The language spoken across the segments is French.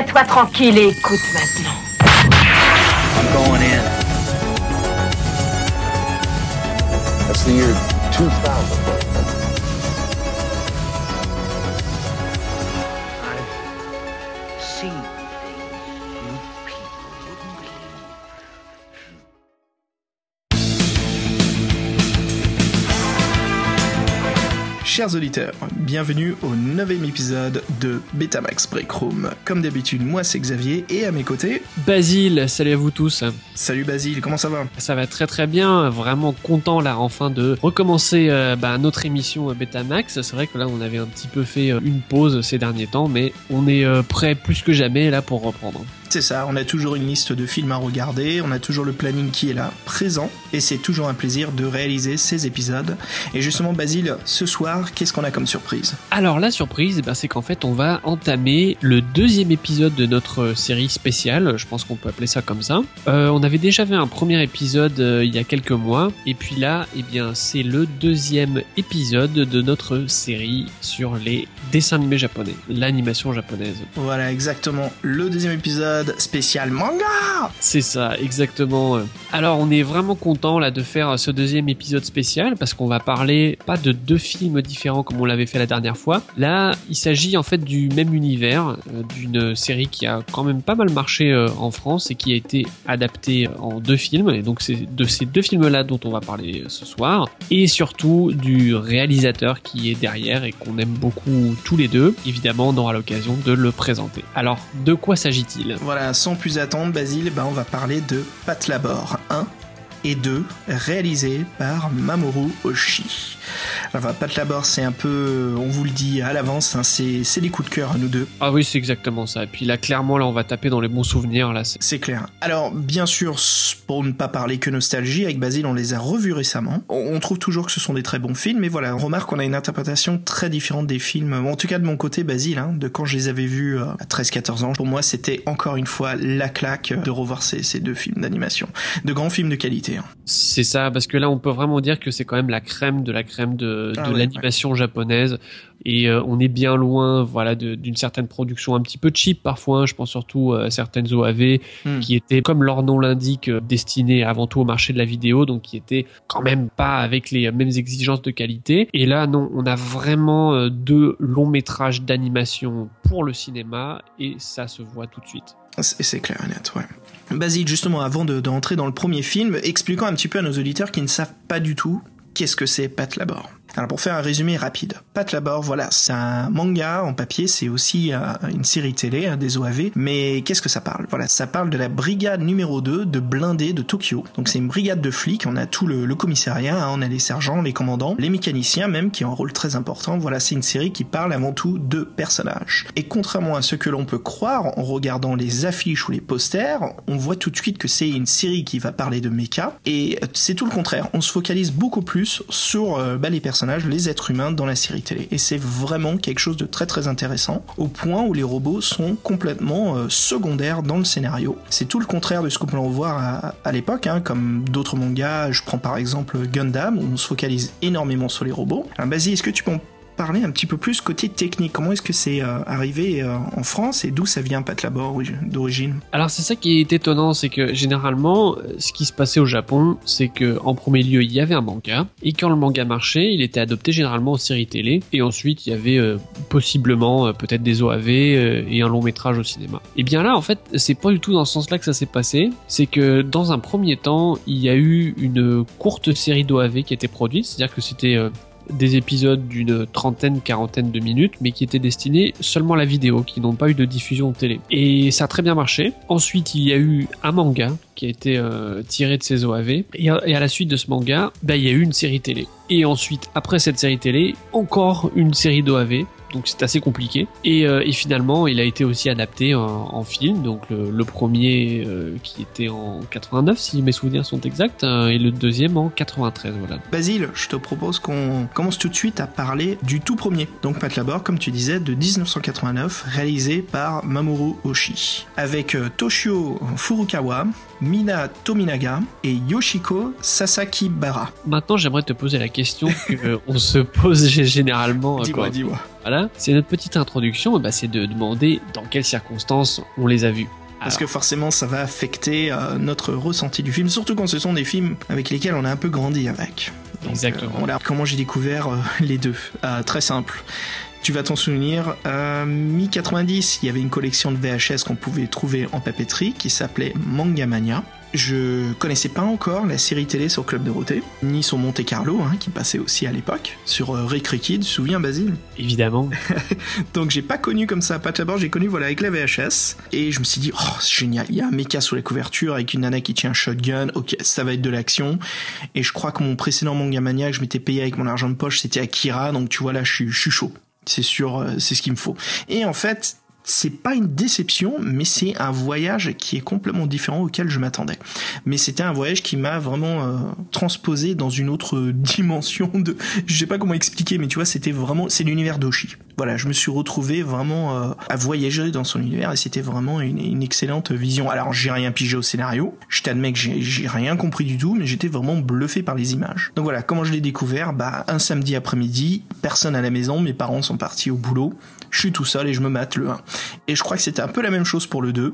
Tiens-toi tranquille et écoute maintenant. I'm going in. That's the year 2000. Chers auditeurs, bienvenue au neuvième épisode de Betamax Break Room. Comme d'habitude, moi c'est Xavier et à mes côtés, Basile, salut à vous tous. salut Basile, comment ça va? Ça va très très bien, vraiment content là enfin de recommencer euh, bah, notre émission euh, Betamax. C'est vrai que là on avait un petit peu fait euh, une pause ces derniers temps, mais on est euh, prêt plus que jamais là pour reprendre. C'est ça, on a toujours une liste de films à regarder, on a toujours le planning qui est là, présent, et c'est toujours un plaisir de réaliser ces épisodes. Et justement Basile, ce soir, qu'est-ce qu'on a comme surprise? Alors la surprise, eh ben, c'est qu'en fait on va entamer le deuxième épisode de notre série spéciale, je pense qu'on peut appeler ça comme ça. Euh, on avait déjà fait un premier épisode euh, il y a quelques mois, et puis là, eh bien c'est le deuxième épisode de notre série sur les dessins animés japonais, l'animation japonaise. Voilà, exactement, le deuxième épisode spécial manga C'est ça, exactement. Alors, on est vraiment content de faire ce deuxième épisode spécial parce qu'on va parler pas de deux films différents comme on l'avait fait la dernière fois. Là, il s'agit en fait du même univers, euh, d'une série qui a quand même pas mal marché euh, en France et qui a été adaptée en deux films. Et donc, c'est de ces deux films-là dont on va parler ce soir. Et surtout du réalisateur qui est derrière et qu'on aime beaucoup tous les deux. Évidemment, on aura l'occasion de le présenter. Alors, de quoi s'agit-il? Voilà, sans plus attendre, Basile, ben on va parler de Pat Labor 1 et 2, réalisé par Mamoru Oshii. Alors, Pat Labor, c'est un peu, on vous le dit à l'avance, hein, c'est des coups de cœur à nous deux, Ah oui, c'est exactement ça. Et puis là, clairement, là, on va taper dans les bons souvenirs. Là, c'est- clair. Alors, bien sûr, pour ne pas parler que nostalgie, avec Basile, on les a revus récemment. On trouve toujours que ce sont des très bons films, mais voilà, on remarque qu'on a une interprétation très différente des films. En tout cas, de mon côté, Basile, hein, de quand je les avais vus euh, à 13-14 ans, pour moi, c'était encore une fois la claque de revoir ces, ces deux films d'animation. De grands films de qualité. Hein. c'est ça, parce que là, on peut vraiment dire que c'est quand même la crème de la crème de, Ah de ouais, l'animation japonaise. Et euh, on est bien loin, voilà, d'une certaine production un petit peu cheap parfois. hein. Je pense surtout à certaines OAV Hmm. qui étaient, comme leur nom l'indique, euh, destinées avant tout au marché de la vidéo, donc qui étaient quand même pas avec les mêmes exigences de qualité. Et là, non, on a vraiment euh, deux longs métrages d'animation pour le cinéma, et ça se voit tout de suite. C'est c'est clair et net, ouais. Basile, justement, avant de, de dans le premier film, expliquons un petit peu à nos auditeurs qui ne savent pas du tout qu'est-ce que c'est Pat Labor. Alors pour faire un résumé rapide, Pat Labor, voilà, c'est un manga en papier, c'est aussi euh, une série télé, hein, des OAV, mais qu'est-ce que ça parle? Voilà, ça parle de la brigade numéro 2 de blindés de Tokyo. Donc c'est une brigade de flics, on a tout le, commissariat, hein, on a les sergents, les commandants, les mécaniciens même, qui ont un rôle très important. Voilà, c'est une série qui parle avant tout de personnages. Et contrairement à ce que l'on peut croire en regardant les affiches ou les posters, on voit tout de suite que c'est une série qui va parler de mecha, et euh, c'est tout le contraire. On se focalise beaucoup plus sur euh, bah, les personnages, les êtres humains dans la série télé. Et c'est vraiment quelque chose de très très intéressant, au point où les robots sont complètement euh, secondaires dans le scénario. C'est tout le contraire de ce qu'on peut en voir à, l'époque, hein, comme d'autres mangas. Je prends par exemple Gundam, où on se focalise énormément sur les robots. Alors, Basile, est-ce que tu peux en parler un petit peu plus côté technique Comment est-ce que c'est euh, arrivé euh, en France et d'où ça vient Pat Labor ori- d'origine? Alors c'est ça qui est étonnant, c'est que généralement, euh, ce qui se passait au Japon, c'est que en premier lieu il y avait un manga, et quand le manga marchait, il était adopté généralement aux séries télé, et ensuite il y avait possiblement peut-être des OAV et un long métrage au cinéma. Et bien là, en fait, c'est pas du tout dans ce sens-là que ça s'est passé. C'est que dans un premier temps, il y a eu une courte série d'OAV qui a été produite, c'est-à-dire que c'était des épisodes d'une trentaine, quarantaine de minutes, mais qui étaient destinés seulement à la vidéo, qui n'ont pas eu de diffusion télé. Et ça a très bien marché. Ensuite, il y a eu un manga qui a été euh, tiré de ces OAV. Et à, et à la suite de ce manga, bah, il y a eu une série télé. Et ensuite, après cette série télé, encore une série d'OAV. Donc c'est assez compliqué. Et, euh, et finalement, il a été aussi adapté en, film. Donc le, premier euh, qui était en 89, si mes souvenirs sont exacts, euh, et le deuxième en 93. Voilà. Basile, je te propose qu'on commence tout de suite à parler du tout premier. Donc Pat Labor, comme tu disais, de 1989, réalisé par Mamoru Oshii. Avec Toshio Furukawa, Mina Tominaga et Yoshiko Sasakibara. Maintenant, j'aimerais te poser la question que euh, se pose généralement. euh, Dis-moi, quand- dis-moi. Voilà, c'est notre petite introduction, bah, c'est de demander dans quelles circonstances on les a vus. Parce Alors. que forcément, ça va affecter euh, notre ressenti du film, surtout quand ce sont des films avec lesquels on a un peu grandi avec. Donc, Exactement. euh, voilà comment j'ai découvert euh, les deux. Très simple. Tu vas t'en souvenir, euh, mi-90, il y avait une collection de VHS qu'on pouvait trouver en papeterie qui s'appelait Manga Mania. Je connaissais pas encore la série télé sur Club Dorothée, ni sur Monte Carlo, hein, qui passait aussi à l'époque, sur euh, Rick Ricky, tu te souviens Basile? Évidemment. donc j'ai pas connu comme ça. Pat Labor, j'ai connu voilà avec la VHS et je me suis dit oh c'est génial, il y a un mecha sous la couverture avec une nana qui tient un shotgun, ok ça va être de l'action. Et je crois que mon précédent manga mania que je m'étais payé avec mon argent de poche c'était Akira. Donc tu vois là je suis, je suis chaud, c'est sûr euh, c'est ce qu'il me faut. Et en fait c'est pas une déception, mais c'est un voyage qui est complètement différent auquel je m'attendais. Mais c'était un voyage qui m'a vraiment euh, transposé dans une autre dimension de, je sais pas comment expliquer, mais tu vois, c'était vraiment, c'est l'univers d'Oshi. Voilà, je me suis retrouvé vraiment euh, à voyager dans son univers et c'était vraiment une, une excellente vision. Alors j'ai rien pigé au scénario, je t'admets que j'ai rien compris du tout, mais j'étais vraiment bluffé par les images. Donc voilà, comment je l'ai découvert? Bah un samedi après-midi, personne à la maison, mes parents sont partis au boulot, je suis tout seul et je me mate le 1. Et je crois que c'était un peu la même chose pour le 2.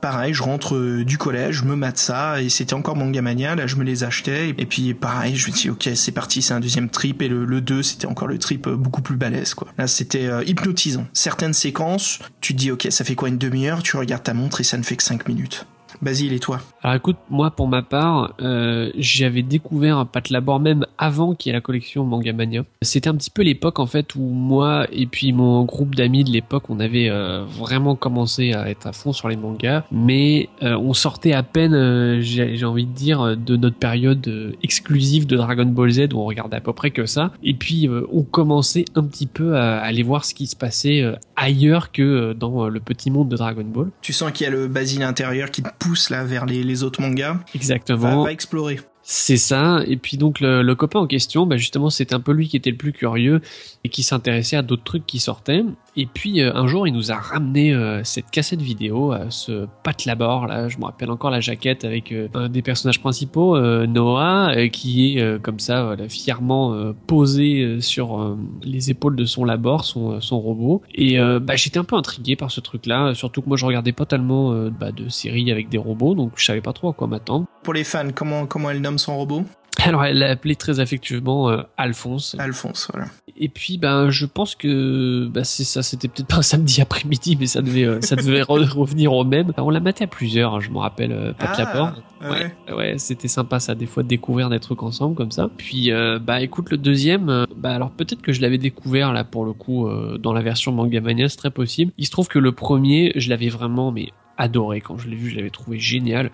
Pareil, je rentre euh, du collège, je me mate ça, et c'était encore Manga Mania, là je me les achetais, et puis pareil, je me dis ok c'est parti, c'est un deuxième trip, et le, le 2 c'était encore le trip euh, beaucoup plus balèze quoi. Là c'était euh, hypnotisant. Certaines séquences, tu te dis ok ça fait quoi une demi-heure, tu regardes ta montre et ça ne fait que 5 minutes. Basile et toi Alors écoute, moi pour ma part, euh, j'avais découvert Pat Labor même avant qu'il y ait la collection Manga Mania. C'était un petit peu l'époque en fait où moi et puis mon groupe d'amis de l'époque, on avait euh, vraiment commencé à être à fond sur les mangas, mais euh, on sortait à peine, j'ai envie de dire, de notre période exclusive de Dragon Ball Z où on regardait à peu près que ça. Et puis on commençait un petit peu à aller voir ce qui se passait ailleurs que dans le petit monde de Dragon Ball. Tu sens qu'il y a le Basile intérieur qui te pousse là vers les, les autres mangas Exactement. va explorer. C'est ça. Et puis donc le, le copain en question, bah justement, c'était un peu lui qui était le plus curieux et qui s'intéressait à d'autres trucs qui sortaient. Et puis euh, un jour, il nous a ramené euh, cette cassette vidéo, euh, ce Pat Labor là. Je me rappelle encore la jaquette avec euh, un des personnages principaux, euh, Noah, euh, qui est comme ça, voilà, fièrement posé sur les épaules de son labor, son, son robot. Et bah, j'étais un peu intrigué par ce truc-là, surtout que moi je regardais pas tellement bah, de séries avec des robots, donc je savais pas trop à quoi m'attendre. Pour les fans, comment, comment elle nomme son robot? Alors elle l'a appelé très affectueusement euh, Alphonse. Alphonse, voilà. Et puis ben je pense que bah, c'est ça, c'était peut-être pas un samedi après-midi, mais ça devait euh, ça devait re- revenir au même. On l'a maté à plusieurs, hein, je me rappelle euh, Pat Ah, ouais. Ouais, ouais, c'était sympa ça des fois de découvrir des trucs ensemble comme ça. Puis euh, bah écoute le deuxième, euh, bah alors peut-être que je l'avais découvert là pour le coup euh, dans la version Manga Mania, c'est très possible. Il se trouve que le premier, je l'avais vraiment mais adoré quand je l'ai vu, je l'avais trouvé génial.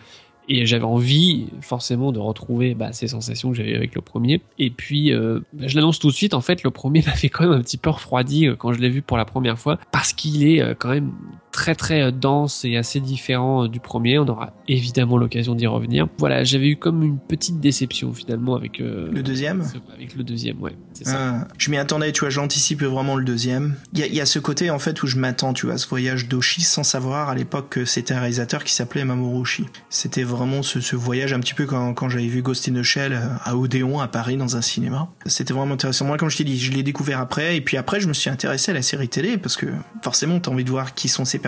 Et j'avais envie forcément de retrouver bah, ces sensations que j'avais avec le premier. Et puis, euh, bah, je l'annonce tout de suite, en fait, le premier m'a fait quand même un petit peu refroidi euh, quand je l'ai vu pour la première fois, parce qu'il est euh, quand même très très euh, dense et assez différent euh, du premier. On aura évidemment l'occasion d'y revenir. Voilà, j'avais eu comme une petite déception finalement avec euh, Le deuxième? avec le deuxième, ouais, c'est ça. Ah, je m'y attendais, tu vois, j'anticipe vraiment le deuxième. Il y a, il y a ce côté, en fait, où je m'attends, tu vois, à ce voyage d'Oshi sans savoir à l'époque que c'était un réalisateur qui s'appelait Mamoru Oshii. C'était vraiment ce, ce voyage un petit peu quand, quand j'avais vu Ghost in the Shell à Odéon, à Paris, dans un cinéma. C'était vraiment intéressant. Moi, comme je t'ai dit, je l'ai découvert après, et puis après, je me suis intéressé à la série télé, parce que forcément, t'as envie de voir qui sont ces personnages.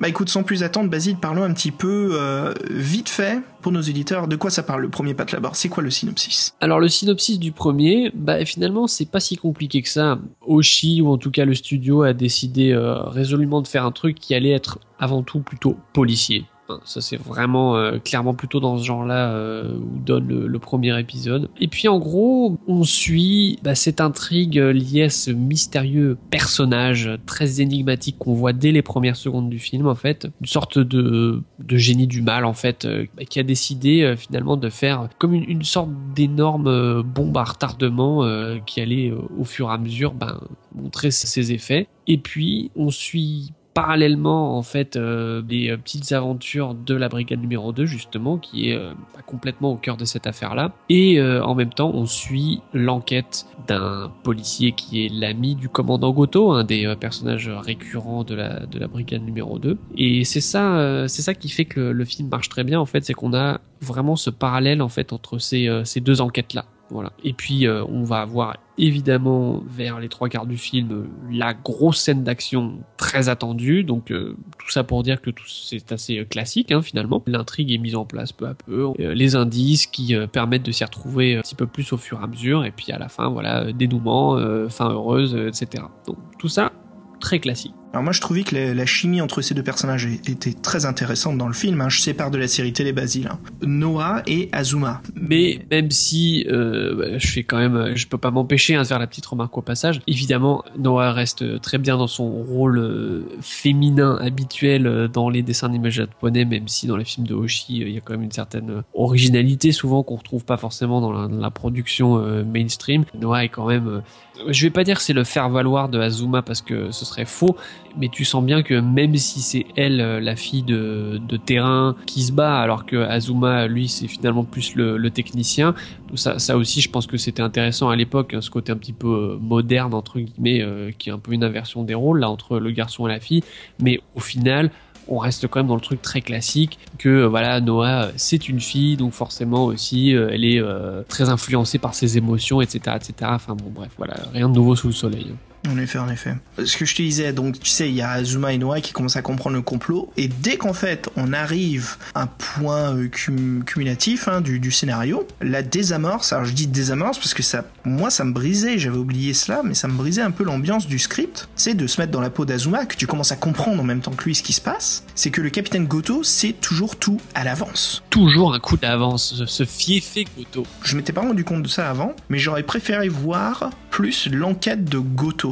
Bah écoute, sans plus attendre, Basile, parlons un petit peu, euh, vite fait, pour nos éditeurs, de quoi ça parle, le premier Pat Labor C'est quoi le synopsis? Alors le synopsis du premier, bah finalement c'est pas si compliqué que ça. Oshi ou en tout cas le studio a décidé euh, résolument de faire un truc qui allait être avant tout plutôt policier. Ça c'est vraiment euh, clairement plutôt dans ce genre-là euh, où donne le, premier épisode. Et puis en gros, on suit bah, cette intrigue euh, liée à ce mystérieux personnage très énigmatique qu'on voit dès les premières secondes du film en fait, une sorte de, de génie du mal en fait, euh, bah, qui a décidé euh, finalement de faire comme une, sorte d'énorme bombe à retardement qui allait au fur et à mesure ben, montrer ses effets. Et puis on suit parallèlement en fait euh, des euh, petites aventures de la brigade numéro 2 justement qui est euh, bah, complètement au cœur de cette affaire là et euh, en même temps on suit l'enquête d'un policier qui est l'ami du commandant Goto un des euh, personnages récurrents de la de la brigade numéro 2 et c'est ça c'est ça qui fait que le, film marche très bien en fait c'est qu'on a vraiment ce parallèle en fait entre ces, ces deux enquêtes là Et puis euh, on va avoir évidemment vers les trois quarts du film la grosse scène d'action très attendue. Donc euh, tout ça pour dire que c'est assez euh, classique hein, finalement. L'intrigue est mise en place peu à peu, Euh, les indices qui euh, permettent de s'y retrouver un petit peu plus au fur et à mesure. Et puis à la fin voilà euh, dénouement, euh, fin heureuse, euh, etc. Donc tout ça très classique. Alors moi je trouvais que la, chimie entre ces deux personnages était très intéressante dans le film. Hein. Je sépare de la série télé Basile. hein. Noah et Azuma. Mais même si euh, bah, je fais quand même, je peux pas m'empêcher hein, de faire la petite remarque au passage. Évidemment, Noah reste très bien dans son rôle euh, féminin habituel euh, dans les dessins animés japonais, même si dans les films de Hoshi, euh, il y a quand même une certaine originalité souvent qu'on retrouve pas forcément dans la, production mainstream. Noah est quand même, je vais pas dire que c'est le faire valoir de Azuma parce que ce serait faux, mais tu sens bien que même si c'est elle euh, la fille de, terrain qui se bat alors que Azuma lui c'est finalement plus le, technicien ça, aussi je pense que c'était intéressant à l'époque hein, ce côté un petit peu euh, moderne entre guillemets euh, qui est un peu une inversion des rôles là entre le garçon et la fille mais au final on reste quand même dans le truc très classique que voilà Noah c'est une fille donc forcément aussi elle est très influencée par ses émotions etc etc enfin bon bref voilà rien de nouveau sous le soleil hein. En effet, en effet. Ce que je te disais, donc tu sais, il y a Azuma et Noah qui commencent à comprendre le complot, et dès qu'en fait on arrive à un point euh, cum- cumulatif hein, du, du scénario, la désamorce, alors je dis désamorce parce que ça, moi ça me brisait, j'avais oublié cela, mais ça me brisait un peu l'ambiance du script, c'est de se mettre dans la peau d'Azuma, que tu commences à comprendre en même temps que lui ce qui se passe, c'est que le capitaine Goto sait toujours tout à l'avance. toujours un coup d'avance ce- ce fiefé Goto Je m'étais pas rendu compte de ça avant, mais j'aurais préféré voir plus l'enquête de Goto.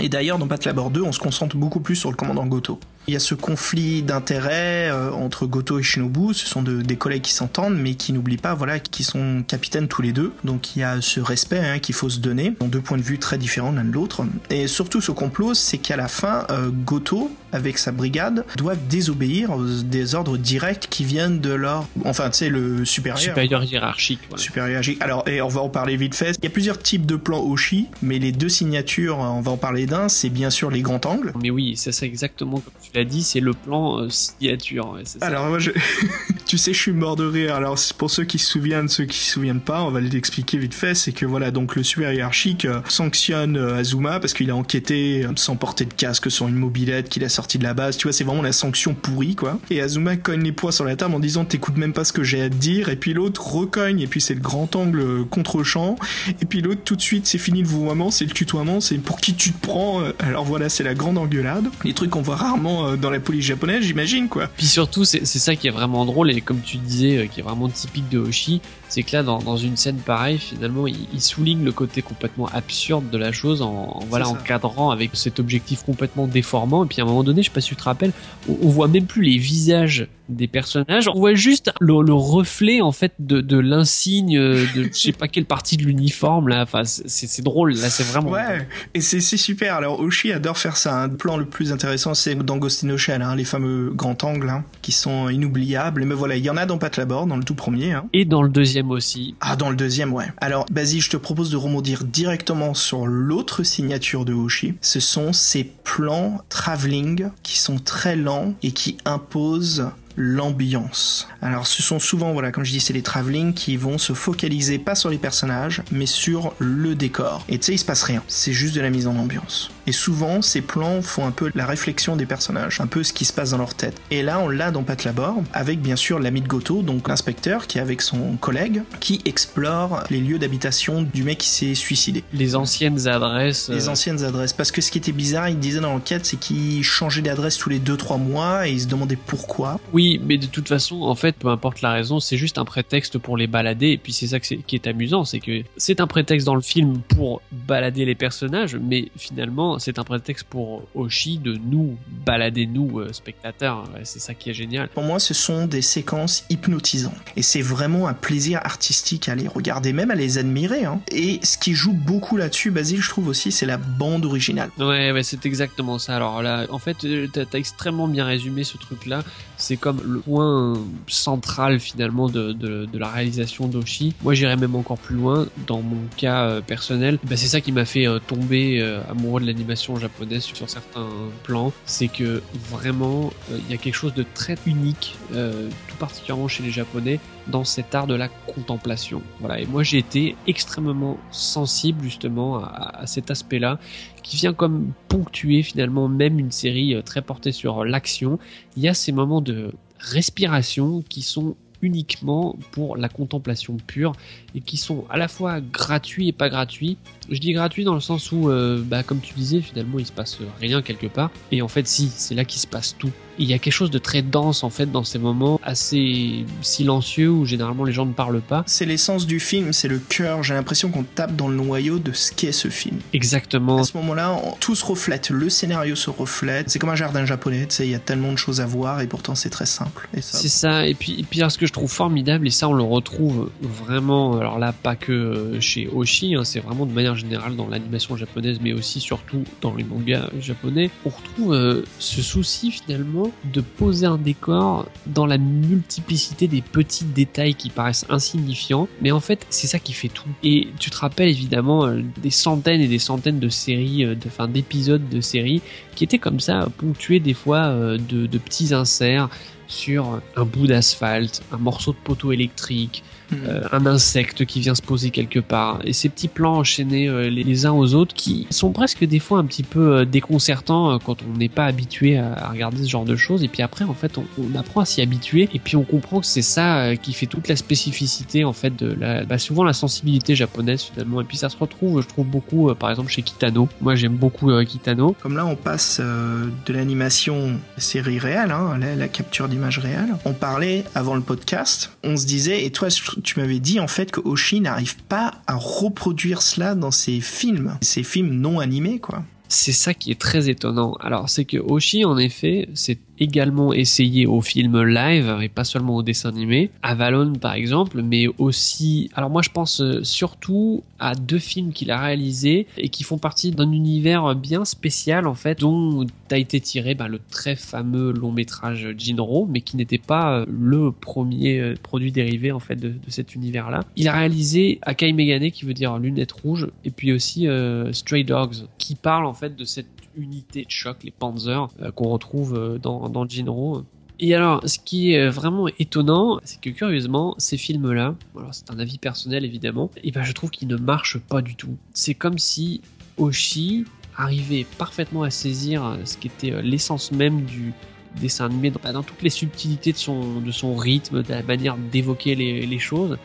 Et d'ailleurs, dans Battle Labor 2, on se concentre beaucoup plus sur le commandant Goto. Il y a ce conflit d'intérêts euh, entre Goto et Shinobu. Ce sont de- des collègues qui s'entendent, mais qui n'oublient pas, voilà, qu'ils sont capitaines tous les deux. Donc il y a ce respect hein, qu'il faut se donner. Ont deux points de vue très différents l'un de l'autre. Et surtout, ce complot, c'est qu'à la fin, euh, Goto, avec sa brigade, doivent désobéir aux des ordres directs qui viennent de leur, enfin, tu sais, le supérieur. supérieur hiérarchique voilà. Super hiérarchique. Alors, et on va en parler vite fait. Il y a plusieurs types de plans Oshi, mais les deux signatures, on va en parler d'un, c'est bien sûr les grands angles. Mais oui, c'est ça exactement comme tu l'as dit, c'est le plan euh, signature. Alors, moi, je... tu sais, je suis mort de rire. Alors, pour ceux qui se souviennent, ceux qui se souviennent pas, on va l'expliquer vite fait. C'est que voilà, donc le super hiérarchique euh, sanctionne euh, Azuma parce qu'il a enquêté euh, sans porter de casque sur une mobilette qu'il a sorti de la base. Tu vois, c'est vraiment la sanction pourrie, quoi. Et Azuma cogne les poings sur la table en disant t'écoutes même pas ce que j'ai à te dire. Et puis l'autre recogne. Et puis c'est le grand angle contre champ. Et puis l'autre tout de suite, c'est fini le vouvoiement, c'est le tutoiement, c'est pour qui tu te prends. Alors voilà, c'est la grande engueulade. Les trucs qu'on voit rarement euh, dans la police japonaise, j'imagine, quoi. Puis surtout, c'est ça qui est vraiment drôle et comme tu disais, euh, qui est vraiment typique de Hoshi, c'est que là, dans, dans une scène pareille, finalement, il, il souligne le côté complètement absurde de la chose en, en, voilà, ça. encadrant avec cet objectif complètement déformant. Et puis à un moment donné, je sais pas si tu te rappelles, on, on voit même plus les visages des personnages, on voit juste le, le reflet en fait de, de l'insigne euh, de je sais pas quelle partie de l'uniforme là. Enfin, c'est drôle. Là, c'est vraiment. Ouais, et c'est super. Alors Oshi adore faire ça. Un plan le plus intéressant, c'est dans Ghost in the Shell, hein, les fameux grands angles hein, qui sont inoubliables. Mais voilà, il y en a dans Pat Labor, dans le tout premier. Hein. Et dans le deuxième aussi. Ah, dans le deuxième, ouais. Alors, Basile, je te propose de rebondir directement sur l'autre signature de Hoshi. Ce sont ces plans travelling qui sont très lents et qui imposent l'ambiance. Alors ce sont souvent, voilà, comme je dis, c'est les travelling qui vont se focaliser pas sur les personnages, mais sur le décor. Et tu sais, il se passe rien. C'est juste de la mise en ambiance. Et souvent, ces plans font un peu la réflexion des personnages, un peu ce qui se passe dans leur tête. Et là, on l'a dans Pat Labor, avec bien sûr l'ami de Goto, donc l'inspecteur, qui est avec son collègue, qui explore les lieux d'habitation du mec qui s'est suicidé. Les anciennes adresses. Les euh, anciennes adresses. Parce que ce qui était bizarre, il disait dans l'enquête, c'est qu'il changeait d'adresse tous les 2-3 mois et il se demandait pourquoi. Oui, mais de toute façon, en fait, peu importe la raison, c'est juste un prétexte pour les balader. Et puis c'est ça qui est amusant, c'est que c'est un prétexte dans le film pour balader les personnages, mais finalement, c'est un prétexte pour Oshi de nous balader, nous, euh, spectateurs. Ouais, C'est ça qui est génial. Pour moi, ce sont des séquences hypnotisantes. Et c'est vraiment un plaisir artistique à les regarder, même à les admirer. Hein. Et ce qui joue beaucoup là-dessus, Basile, je trouve aussi, c'est la bande originale. Ouais, ouais, c'est exactement ça. Alors là, en fait, euh, t'as as extrêmement bien résumé ce truc-là. C'est comme le point central finalement de, de, de la réalisation d'Oshi. Moi, j'irais même encore plus loin. Dans mon cas euh, personnel, bah, c'est ça qui m'a fait euh, tomber amoureux de l'animation japonaise sur, certains plans. C'est que vraiment, euh, il y a quelque chose de très unique, euh, tout particulièrement chez les Japonais, dans cet art de la contemplation. Voilà. Et moi, j'ai été extrêmement sensible justement à, à cet aspect-là, qui vient comme ponctuer finalement même une série euh, très portée sur l'action. Il y a ces moments de respiration qui sont uniquement pour la contemplation pure et qui sont à la fois gratuits et pas gratuits. Je dis gratuits dans le sens où, euh, bah, comme tu disais, finalement il se passe rien quelque part. Et en fait, si, c'est là qu'il se passe tout. Il y a quelque chose de très dense en fait dans ces moments assez silencieux où généralement les gens ne parlent pas. C'est l'essence du film, c'est le cœur. J'ai l'impression qu'on tape dans le noyau de ce qu'est ce film. Exactement. À ce moment-là, tout se reflète, le scénario se reflète. C'est comme un jardin japonais, tu sais, il y a tellement de choses à voir et pourtant c'est très simple. C'est ça. Et puis, et puis alors, ce que je trouve formidable, et ça on le retrouve vraiment, alors là pas que chez Oshi, hein, c'est vraiment de manière générale dans l'animation japonaise, mais aussi surtout dans les mangas japonais, on retrouve euh, ce souci finalement de poser un décor dans la multiplicité des petits détails qui paraissent insignifiants, mais en fait c'est ça qui fait tout. Et tu te rappelles évidemment euh, des centaines et des centaines de séries, euh, de, enfin d'épisodes de séries qui étaient comme ça, ponctués des fois de, de petits inserts sur un bout d'asphalte, un morceau de poteau électrique. Euh, un insecte qui vient se poser quelque part, et ces petits plans enchaînés euh, les, uns aux autres qui sont presque des fois un petit peu euh, déconcertants quand on n'est pas habitué à, regarder ce genre de choses, et puis après en fait on, apprend à s'y habituer, et puis on comprend que c'est ça qui fait toute la spécificité en fait de la, bah, souvent la sensibilité japonaise finalement, et puis ça se retrouve je trouve beaucoup par exemple chez Kitano, moi j'aime beaucoup Kitano, Comme là, on passe de l'animation série réelle, hein, la, la capture d'image réelle. On parlait avant le podcast, on se disait, et toi, tu m'avais dit en fait que Oshi n'arrive pas à reproduire cela dans ses films, ses films non animés, quoi. C'est ça qui est très étonnant. Alors, c'est que Oshi, en effet, c'est également essayé au film live et pas seulement au dessin animé. Avalon, par exemple, mais aussi. Alors, moi, je pense euh, surtout à deux films qu'il a réalisés et qui font partie d'un univers bien spécial, en fait, dont a été tiré bah, le très fameux long métrage Jinro, mais qui n'était pas euh, le premier euh, produit dérivé, en fait, de, cet univers-là. Il a réalisé Akai Megane, qui veut dire lunettes rouges, et puis aussi Stray Dogs, qui parle, en fait, de cette unité de choc, les Panzers, euh, qu'on retrouve euh, dans, dans Jinro. Et alors, ce qui est vraiment étonnant, c'est que curieusement, ces films-là, alors c'est un avis personnel évidemment, et ben je trouve qu'ils ne marchent pas du tout. C'est comme si Oshi arrivait parfaitement à saisir ce qui était euh, l'essence même du dessin animé, dans, dans toutes les subtilités de son, de son rythme, de la manière d'évoquer les, les choses.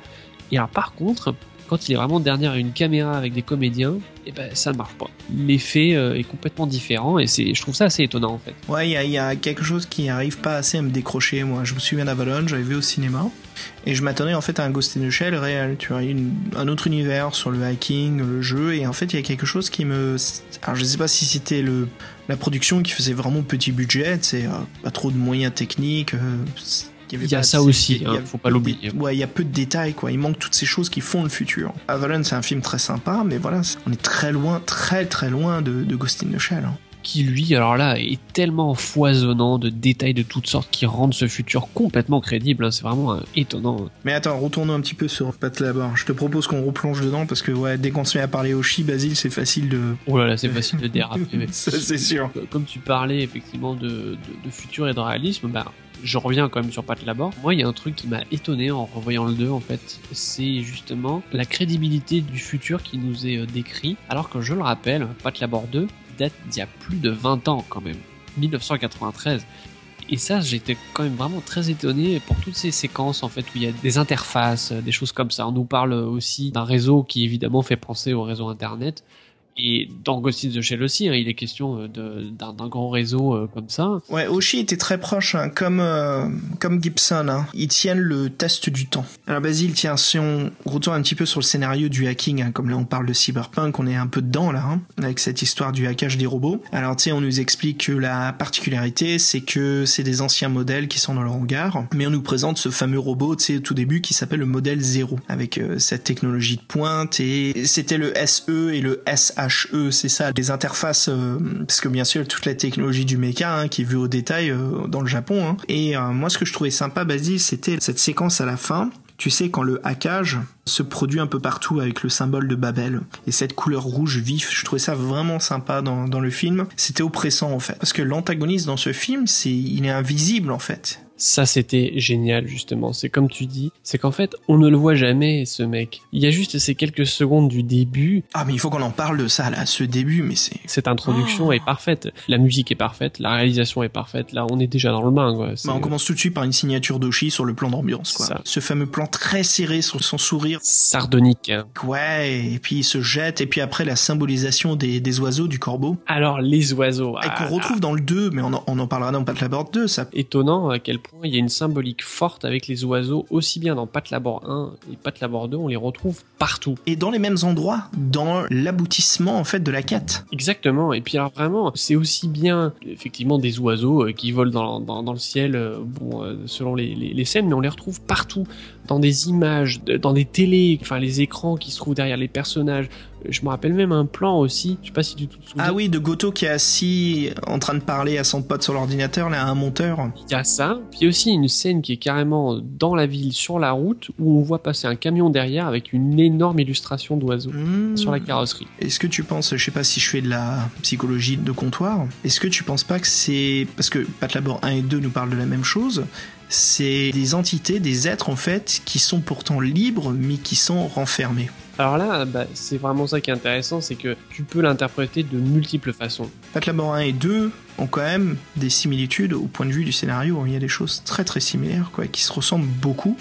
Et alors par contre, quand il est vraiment derrière une caméra avec des comédiens, et ben ça ne marche pas. L'effet euh, est complètement différent et c'est, je trouve ça assez étonnant en fait. Ouais, il y a, quelque chose qui arrive pas assez à me décrocher. Moi, je me souviens d'Avalon, j'avais vu au cinéma et je m'attendais en fait à un Ghost in the Shell réel. Tu vois, une, un autre univers sur le hiking, le jeu et en fait il y a quelque chose qui me, alors je sais pas si c'était le la production qui faisait vraiment petit budget, c'est euh, pas trop de moyens techniques. Euh, il y, a ça aussi, hein, faut pas l'oublier. Ouais, il y a peu de détails, quoi. Il manque toutes ces choses qui font le futur. Avalon, c'est un film très sympa, mais voilà, on est très loin, très très loin de, de Ghost in the Shell. Hein. Qui lui, alors là, est tellement foisonnant de détails de toutes sortes qui rendent ce futur complètement crédible. Hein. C'est vraiment euh, étonnant. Mais attends, retournons un petit peu sur Pat Labor. Je te propose qu'on replonge dedans parce que ouais, dès qu'on se met à parler Oshi, Basile, c'est facile de. Oh là là, c'est facile de déraper. ça, c'est sûr. Comme tu parlais effectivement de, de, de futur et de réalisme, bah je reviens quand même sur Pat Labor. Moi, il y a un truc qui m'a étonné en revoyant le 2, en fait. C'est justement la crédibilité du futur qui nous est décrit. Alors que je le rappelle, Pat Labor 2 date d'il y a plus de 20 ans quand même. 1993. Et ça, j'étais quand même vraiment très étonné pour toutes ces séquences en fait où il y a des interfaces, des choses comme ça. On nous parle aussi d'un réseau qui évidemment fait penser au réseau internet. Et dans Ghost in the Shell aussi, hein, il est question d'un grand réseau euh, comme ça. Ouais, Oshi était très proche, hein, comme euh, comme Gibson. Hein. Ils tiennent le test du temps. Alors Basile, tiens, si on retourne un petit peu sur le scénario du hacking, comme là on parle de cyberpunk, on est un peu dedans là, avec cette histoire du hackage des robots. Alors tu sais, on nous explique que la particularité, c'est que c'est des anciens modèles qui sont dans le hangar, mais on nous présente ce fameux robot, tu sais, au tout début, qui s'appelle le modèle 0, avec euh, cette technologie de pointe, et c'était le SE et le SH HE, c'est ça, des interfaces, euh, parce que bien sûr toute la technologie du méca hein, qui est vue au détail euh, dans le Japon. Hein. Et euh, moi ce que je trouvais sympa, Basile, c'était cette séquence à la fin. Tu sais quand le hackage se produit un peu partout avec le symbole de Babel et cette couleur rouge vif. Je trouvais ça vraiment sympa dans, dans le film. C'était oppressant en fait parce que l'antagoniste dans ce film, c'est il est invisible en fait. Ça, c'était génial, justement. C'est comme tu dis, c'est qu'en fait, on ne le voit jamais, ce mec. Il y a juste ces quelques secondes du début. Ah, mais il faut qu'on en parle de ça, là, ce début, mais c'est... Cette introduction Oh. est parfaite. La musique est parfaite, la réalisation est parfaite. Là, on est déjà dans le bain, quoi. Bah, on commence tout de suite par une signature d'Oshi sur le plan d'ambiance, quoi. Ça. Ce fameux plan très serré sur son sourire. Sardonique. hein. Ouais, et puis il se jette, et puis après la symbolisation des, des oiseaux, du corbeau. Alors, les oiseaux. Et ah, qu'on retrouve dans le 2, mais on en, on en parlera dans Pat Laborde 2, ça. étonnant à quel point il y a une symbolique forte avec les oiseaux, aussi bien dans Pat Labor 1 et Pat Labor 2, on les retrouve partout. Et dans les mêmes endroits, dans l'aboutissement, en fait, de la quête. Exactement, et puis alors vraiment, c'est aussi bien effectivement des oiseaux euh, qui volent dans, dans, dans le ciel, euh, bon, euh, selon les, les, les scènes, mais on les retrouve partout, dans des images, dans des télés, enfin les écrans qui se trouvent derrière les personnages. Je me rappelle même un plan aussi, je sais pas si tu te souviens. Ah oui, de Goto qui est assis en train de parler à son pote sur l'ordinateur, là, à un monteur. Il y a ça, puis aussi une scène qui est carrément dans la ville, sur la route, où on voit passer un camion derrière avec une énorme illustration d'oiseaux Hmm. sur la carrosserie. Est-ce que tu penses, je sais pas si je fais de la psychologie de comptoir, est-ce que tu penses pas que c'est parce que Pat Labor 1 et 2 nous parlent de la même chose, c'est des entités, des êtres en fait qui sont pourtant libres mais qui sont renfermés. Alors là, bah, c'est vraiment ça qui est intéressant, c'est que tu peux l'interpréter de multiples façons. Pat Labor 1 et 2 ont quand même des similitudes au point de vue du scénario, il y a des choses très très similaires quoi qui se ressemblent beaucoup.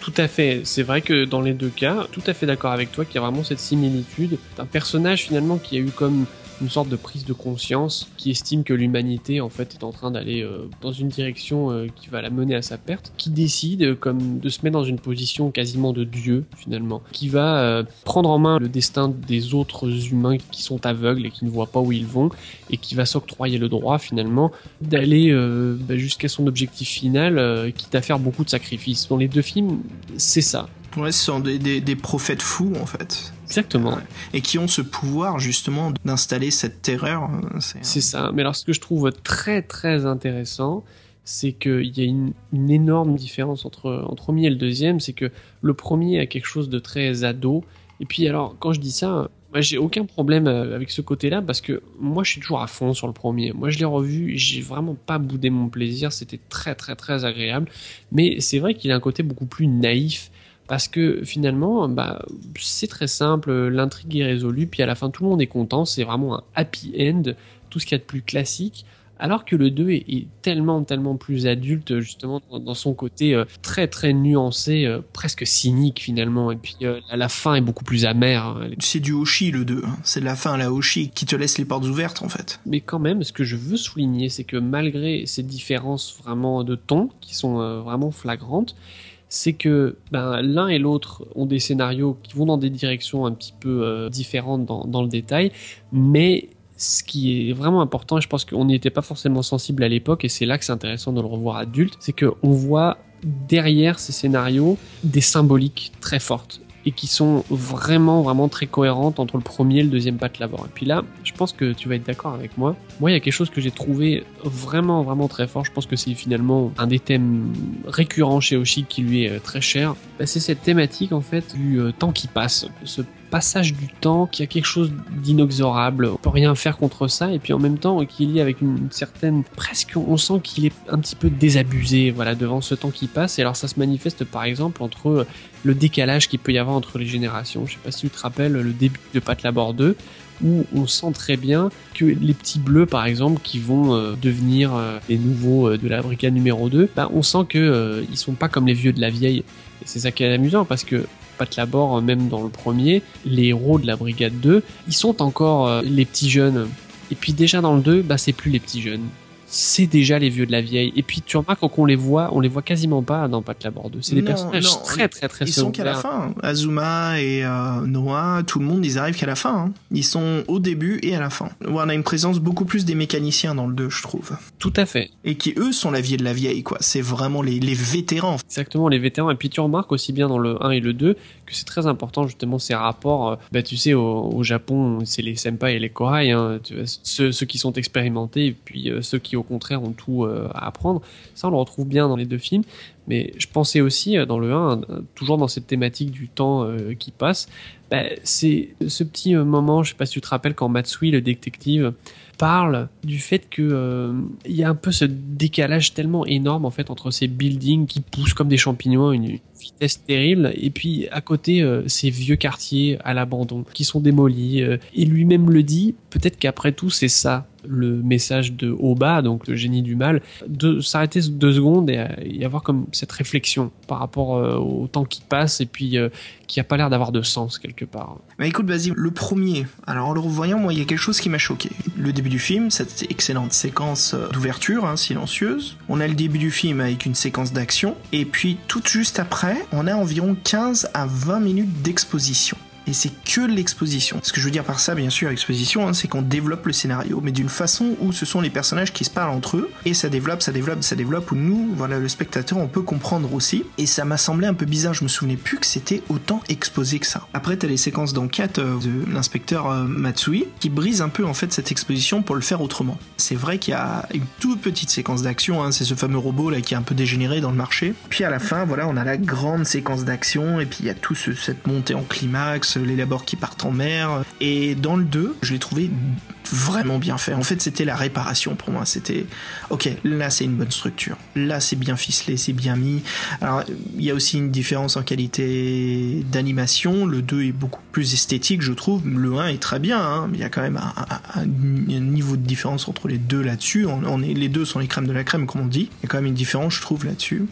Tout à fait, c'est vrai que dans les deux cas, tout à fait d'accord avec toi qu'il y a vraiment cette similitude d'un personnage finalement qui a eu comme une sorte de prise de conscience, qui estime que l'humanité en fait est en train d'aller euh, dans une direction euh, qui va la mener à sa perte, qui décide euh, comme de se mettre dans une position quasiment de dieu finalement, qui va prendre en main le destin des autres humains qui sont aveugles et qui ne voient pas où ils vont, et qui va s'octroyer le droit finalement d'aller bah, jusqu'à son objectif final, quitte à faire beaucoup de sacrifices. Dans les deux films, c'est ça. Ouais, ce sont des prophètes fous en fait. Exactement. Et qui ont ce pouvoir justement d'installer cette terreur. euh, C'est C'est ça. Mais alors, ce que je trouve très très intéressant, c'est qu'il y a une, une énorme différence entre, entre le premier et le deuxième. C'est que le premier a quelque chose de très ado. Et puis, alors, quand je dis ça, moi, j'ai aucun problème euh, avec ce côté-là parce que moi, je suis toujours à fond sur le premier. Moi, je l'ai revu, j'ai vraiment pas boudé mon plaisir. C'était très très très agréable. Mais c'est vrai qu'il a un côté beaucoup plus naïf parce que finalement, bah, c'est très simple, l'intrigue est résolue, puis à la fin tout le monde est content, c'est vraiment un happy end, tout ce qu'il y a de plus classique. Alors que le 2 est, tellement, tellement plus adulte, justement, dans, son côté euh, très, très nuancé, euh, presque cynique finalement. Et puis euh, la, fin est beaucoup plus amère. hein. C'est du Hoshi le 2, hein. c'est de la fin à la Hoshi qui te laisse les portes ouvertes en fait. Mais quand même, ce que je veux souligner, c'est que malgré ces différences vraiment de ton, qui sont vraiment flagrantes, c'est que ben, l'un et l'autre ont des scénarios qui vont dans des directions un petit peu euh, différentes dans, dans le détail, mais ce qui est vraiment important, et je pense qu'on n'y était pas forcément sensible à l'époque, et c'est là que c'est intéressant de le revoir adulte, c'est qu'on voit derrière ces scénarios des symboliques très fortes et qui sont vraiment vraiment très cohérentes entre le premier et le deuxième Pat Labor. Et puis là, je pense que tu vas être d'accord avec moi. Moi, il y a quelque chose que j'ai trouvé vraiment vraiment très fort. Je pense que c'est finalement un des thèmes récurrents chez Oshik qui lui est euh, très cher. Bah, c'est cette thématique en fait du euh, temps qui passe, passage du temps qui a quelque chose d'inexorable. On peut rien faire contre ça et puis en même temps qui est lié avec une certaine presque on sent qu'il est un petit peu désabusé voilà devant ce temps qui passe et alors ça se manifeste par exemple entre euh, le décalage qu'il peut y avoir entre les générations. Je sais pas si tu te rappelles le début de Pat Labor 2 où on sent très bien que les petits bleus par exemple qui vont euh, devenir euh, les nouveaux de la brigade numéro 2, bah, on sent que ils sont pas comme les vieux de la vieille. Et c'est ça qui est amusant parce que Pat Labor, euh, même dans le premier, les héros de la brigade 2, ils sont encore euh, les petits jeunes. Et puis déjà dans le 2, bah c'est plus les petits jeunes. C'est déjà les vieux de la vieille. Et puis tu remarques qu'on les voit, on les voit quasiment pas dans Pat Labor 2. C'est des Non, personnages non, très très très Ils sont qu'à la fin. Azuma et euh, Noah, tout le monde, ils arrivent qu'à la fin. hein. Ils sont au début et à la fin. On a une présence beaucoup plus des mécaniciens dans le 2, je trouve. Tout à fait. Et qui, eux, sont la vieille de la vieille, quoi. C'est vraiment les, les vétérans. Exactement, les vétérans. Et puis tu remarques aussi bien dans le 1 et le 2 que c'est très important justement ces rapports. euh, Bah tu sais, au, au Japon, c'est les senpai et les kohai, hein, tu vois, ceux, ceux qui sont expérimentés et puis euh, ceux qui au contraire ont tout euh, à apprendre. Ça, on le retrouve bien dans les deux films. Mais je pensais aussi euh, dans le 1, euh, toujours dans cette thématique du temps qui passe, bah, c'est ce petit moment, je sais pas si tu te rappelles, quand Matsui, le détective, parle du fait que euh, il y a un peu ce décalage tellement énorme en fait entre ces buildings qui poussent comme des champignons à une vitesse terrible et puis à côté ces vieux quartiers à l'abandon qui sont démolis et lui-même le dit peut-être qu'après tout c'est ça le message de Oba donc le génie du mal de s'arrêter deux secondes et, euh, et avoir comme cette réflexion par rapport euh, au temps qui passe et puis euh, qui a pas l'air d'avoir de sens quelque part Mais écoute, vas-y, le premier. Alors, en le revoyant, moi, il y a quelque chose qui m'a choqué. Le début du film, cette excellente séquence euh, d'ouverture, hein, silencieuse. On a le début du film avec une séquence d'action. Et puis, tout juste après, on a environ 15 à 20 minutes d'exposition. Et c'est que l'exposition. Ce que je veux dire par ça, bien sûr, exposition, hein, c'est qu'on développe le scénario, mais d'une façon où ce sont les personnages qui se parlent entre eux, et ça développe, ça développe, ça développe, où nous, voilà, le spectateur, on peut comprendre aussi. Et ça m'a semblé un peu bizarre, je me souvenais plus que c'était autant exposé que ça. Après, t'as les séquences d'enquête euh, de l'inspecteur euh, Matsui, qui brise un peu, en fait, cette exposition pour le faire autrement. C'est vrai qu'il y a une toute petite séquence d'action, hein, c'est ce fameux robot là qui est un peu dégénéré dans le marché. Puis à la fin, voilà, on a la grande séquence d'action, et puis il y a tout ce- cette montée en climax, les labors qui partent en mer. Et dans le 2, je l'ai trouvé vraiment bien fait. En fait, c'était la réparation pour moi. C'était, ok, là c'est une bonne structure. Là c'est bien ficelé, c'est bien mis. Alors, il y a aussi une différence en qualité d'animation. Le 2 est beaucoup plus esthétique, je trouve. Le 1 est très bien, hein, il y a quand même un, niveau de différence entre les deux là-dessus. On est, les deux sont les crèmes de la crème, comme on dit. Il y a quand même une différence, je trouve, là-dessus.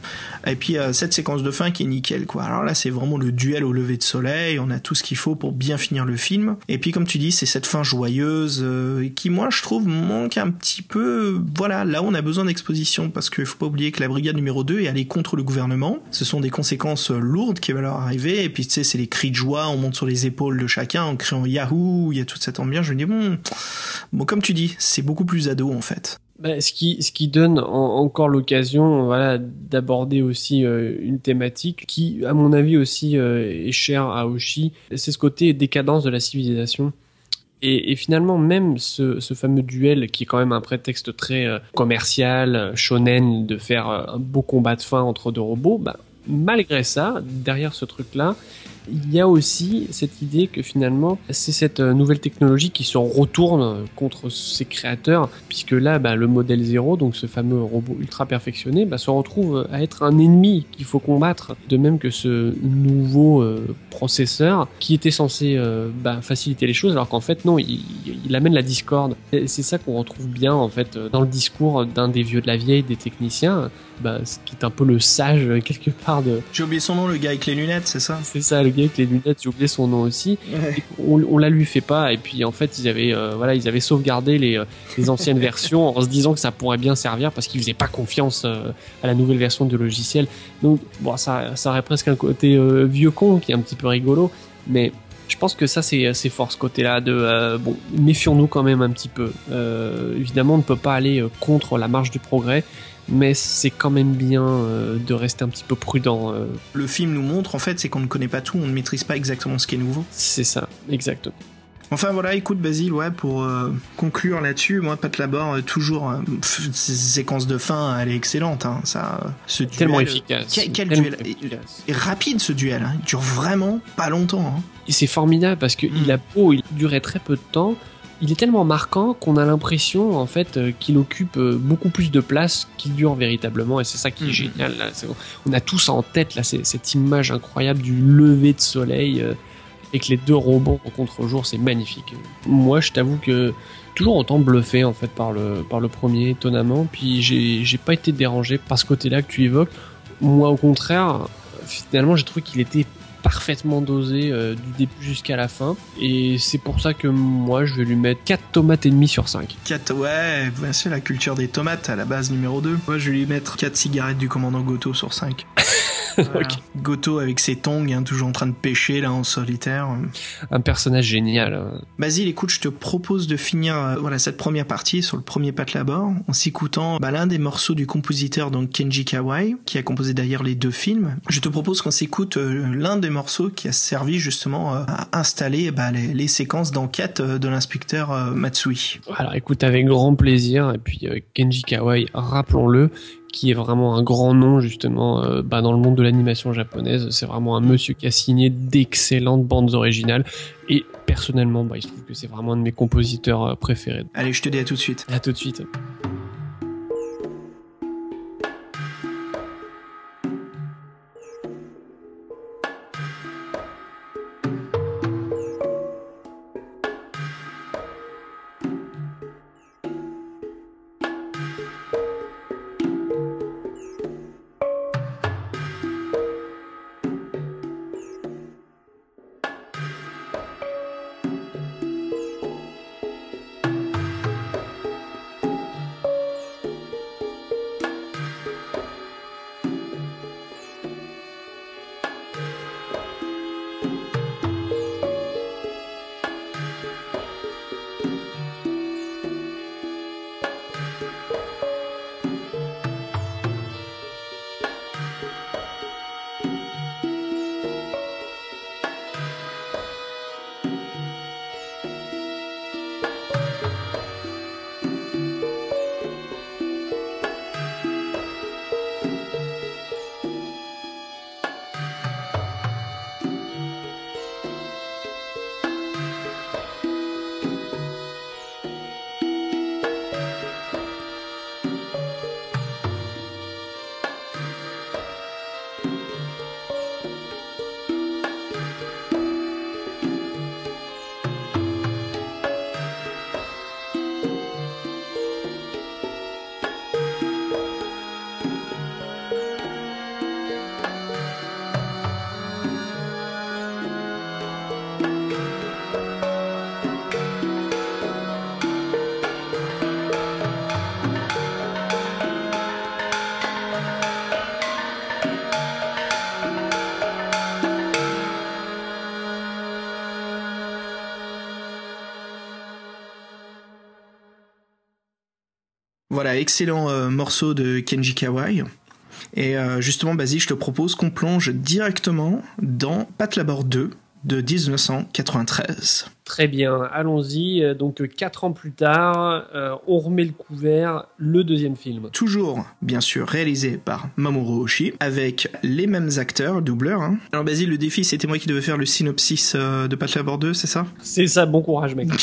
Et puis, euh, cette séquence de fin qui est nickel, quoi. Alors là, c'est vraiment le duel au lever de soleil. On a tout ce qu'il faut pour bien finir le film. Et puis, comme tu dis, c'est cette fin joyeuse euh, qui, moi, je trouve, manque un petit peu. Voilà, là, on a besoin d'exposition parce qu'il faut pas oublier que la brigade numéro 2 est allée contre le gouvernement. Ce sont des conséquences euh, lourdes qui vont leur arriver. Et puis, tu sais, c'est les cris de joie. On monte sur les épaules de chacun en criant Yahoo. Il y a toute cette ambiance. Je me dis, bon, bon, comme tu dis, c'est beaucoup plus ado, en fait. Bah, ce qui ce qui donne en- encore l'occasion voilà d'aborder aussi euh, une thématique qui à mon avis aussi euh, est chère à Oshi c'est ce côté décadence de la civilisation et, finalement même ce, fameux duel qui est quand même un prétexte très euh, commercial shonen de faire euh, un beau combat de fin entre deux robots bah, malgré ça derrière ce truc là il y a aussi cette idée que finalement c'est cette euh, nouvelle technologie qui se retourne contre ses créateurs puisque là bah, le modèle 0 donc ce fameux robot ultra perfectionné bah, se retrouve à être un ennemi qu'il faut combattre. De même que ce nouveau euh, processeur qui était censé euh, bah, faciliter les choses alors qu'en fait non il, il amène la discorde. C'est ça qu'on retrouve bien en fait dans le discours d'un des vieux de la vieille des techniciens bah, qui est un peu le sage euh, quelque part de J'ai oublié son nom, le gars avec les lunettes, c'est ça c'est ça le gars avec les lunettes j'ai oublié son nom aussi. On, on la lui fait pas et puis en fait ils avaient euh, voilà ils avaient sauvegardé les, euh, les anciennes versions en se disant que ça pourrait bien servir parce qu'ils faisaient pas confiance euh, à la nouvelle version du logiciel. Donc bon ça ça aurait presque un côté euh, vieux con qui est un petit peu rigolo mais je pense que ça c'est fort ce côté-là de euh, bon méfions-nous quand même un petit peu. Euh, évidemment on ne peut pas aller contre la marche du progrès mais c'est quand même bien euh, de rester un petit peu prudent euh, Le film nous montre, en fait, c'est qu'on ne connaît pas tout, on ne maîtrise pas exactement ce qui est nouveau. c'est ça exactement Enfin voilà, écoute Basile, ouais, pour euh, conclure là-dessus, moi Pat Labor, toujours, pff, ces séquences de fin, elle est excellente, hein, ça, ce duel, tellement efficace. Quel, quel tellement duel efficace. Et rapide ce duel, hein, il dure vraiment pas longtemps. Hein. Et c'est formidable parce que Mm. il a beau, il durait très peu de temps. Il est tellement marquant qu'on a l'impression en fait euh, qu'il occupe euh, beaucoup plus de place qu'il dure véritablement et c'est ça qui est Mhm. génial. Là. On a tous en tête là cette image incroyable du lever de soleil euh, avec les deux robots au contre-jour, c'est magnifique. Moi, je t'avoue que toujours autant bluffé en fait par le par le premier étonnamment, puis j'ai j'ai pas été dérangé par ce côté-là que tu évoques. Moi, au contraire, finalement, j'ai trouvé qu'il était parfaitement dosé euh, du début jusqu'à la fin et c'est pour ça que moi je vais lui mettre 4 tomates et demi sur 5. 4, ouais, bien sûr, la culture des tomates à la base numéro 2. Moi je vais lui mettre 4 cigarettes du commandant Goto sur 5. Voilà. Goto avec ses tongs, hein, toujours en train de pêcher là en solitaire. Un personnage génial. Basile, écoute, je te propose de finir euh, voilà cette première partie sur le premier Pat Labor en s'écoutant bah, l'un des morceaux du compositeur donc Kenji Kawai, qui a composé d'ailleurs les deux films. Je te propose qu'on s'écoute euh, l'un des morceaux qui a servi justement euh, à installer bah, les, les séquences d'enquête euh, de l'inspecteur euh, Matsui. Alors écoute, avec grand plaisir. Et puis euh, Kenji Kawai, rappelons-le, qui est vraiment un grand nom justement euh, bah, dans le monde de l'animation japonaise. C'est vraiment un monsieur qui a signé d'excellentes bandes originales. Et personnellement, bah, il se trouve que c'est vraiment un de mes compositeurs euh, préférés. Allez, je te dis à tout de suite. À tout de suite. Voilà, excellent euh, morceau de Kenji Kawai. Et euh, justement, Basile, je te propose qu'on plonge directement dans Pat Labor 2 de 1993. Très bien, allons-y. Euh, Donc quatre ans plus tard, euh, on remet le couvert, le deuxième film. Toujours, bien sûr, réalisé par Mamoru Oshii, avec les mêmes acteurs, doubleurs. Hein. Alors Basile, le défi, c'était moi qui devais faire le synopsis euh, de Pat Labor 2, c'est ça? C'est ça, bon courage mec.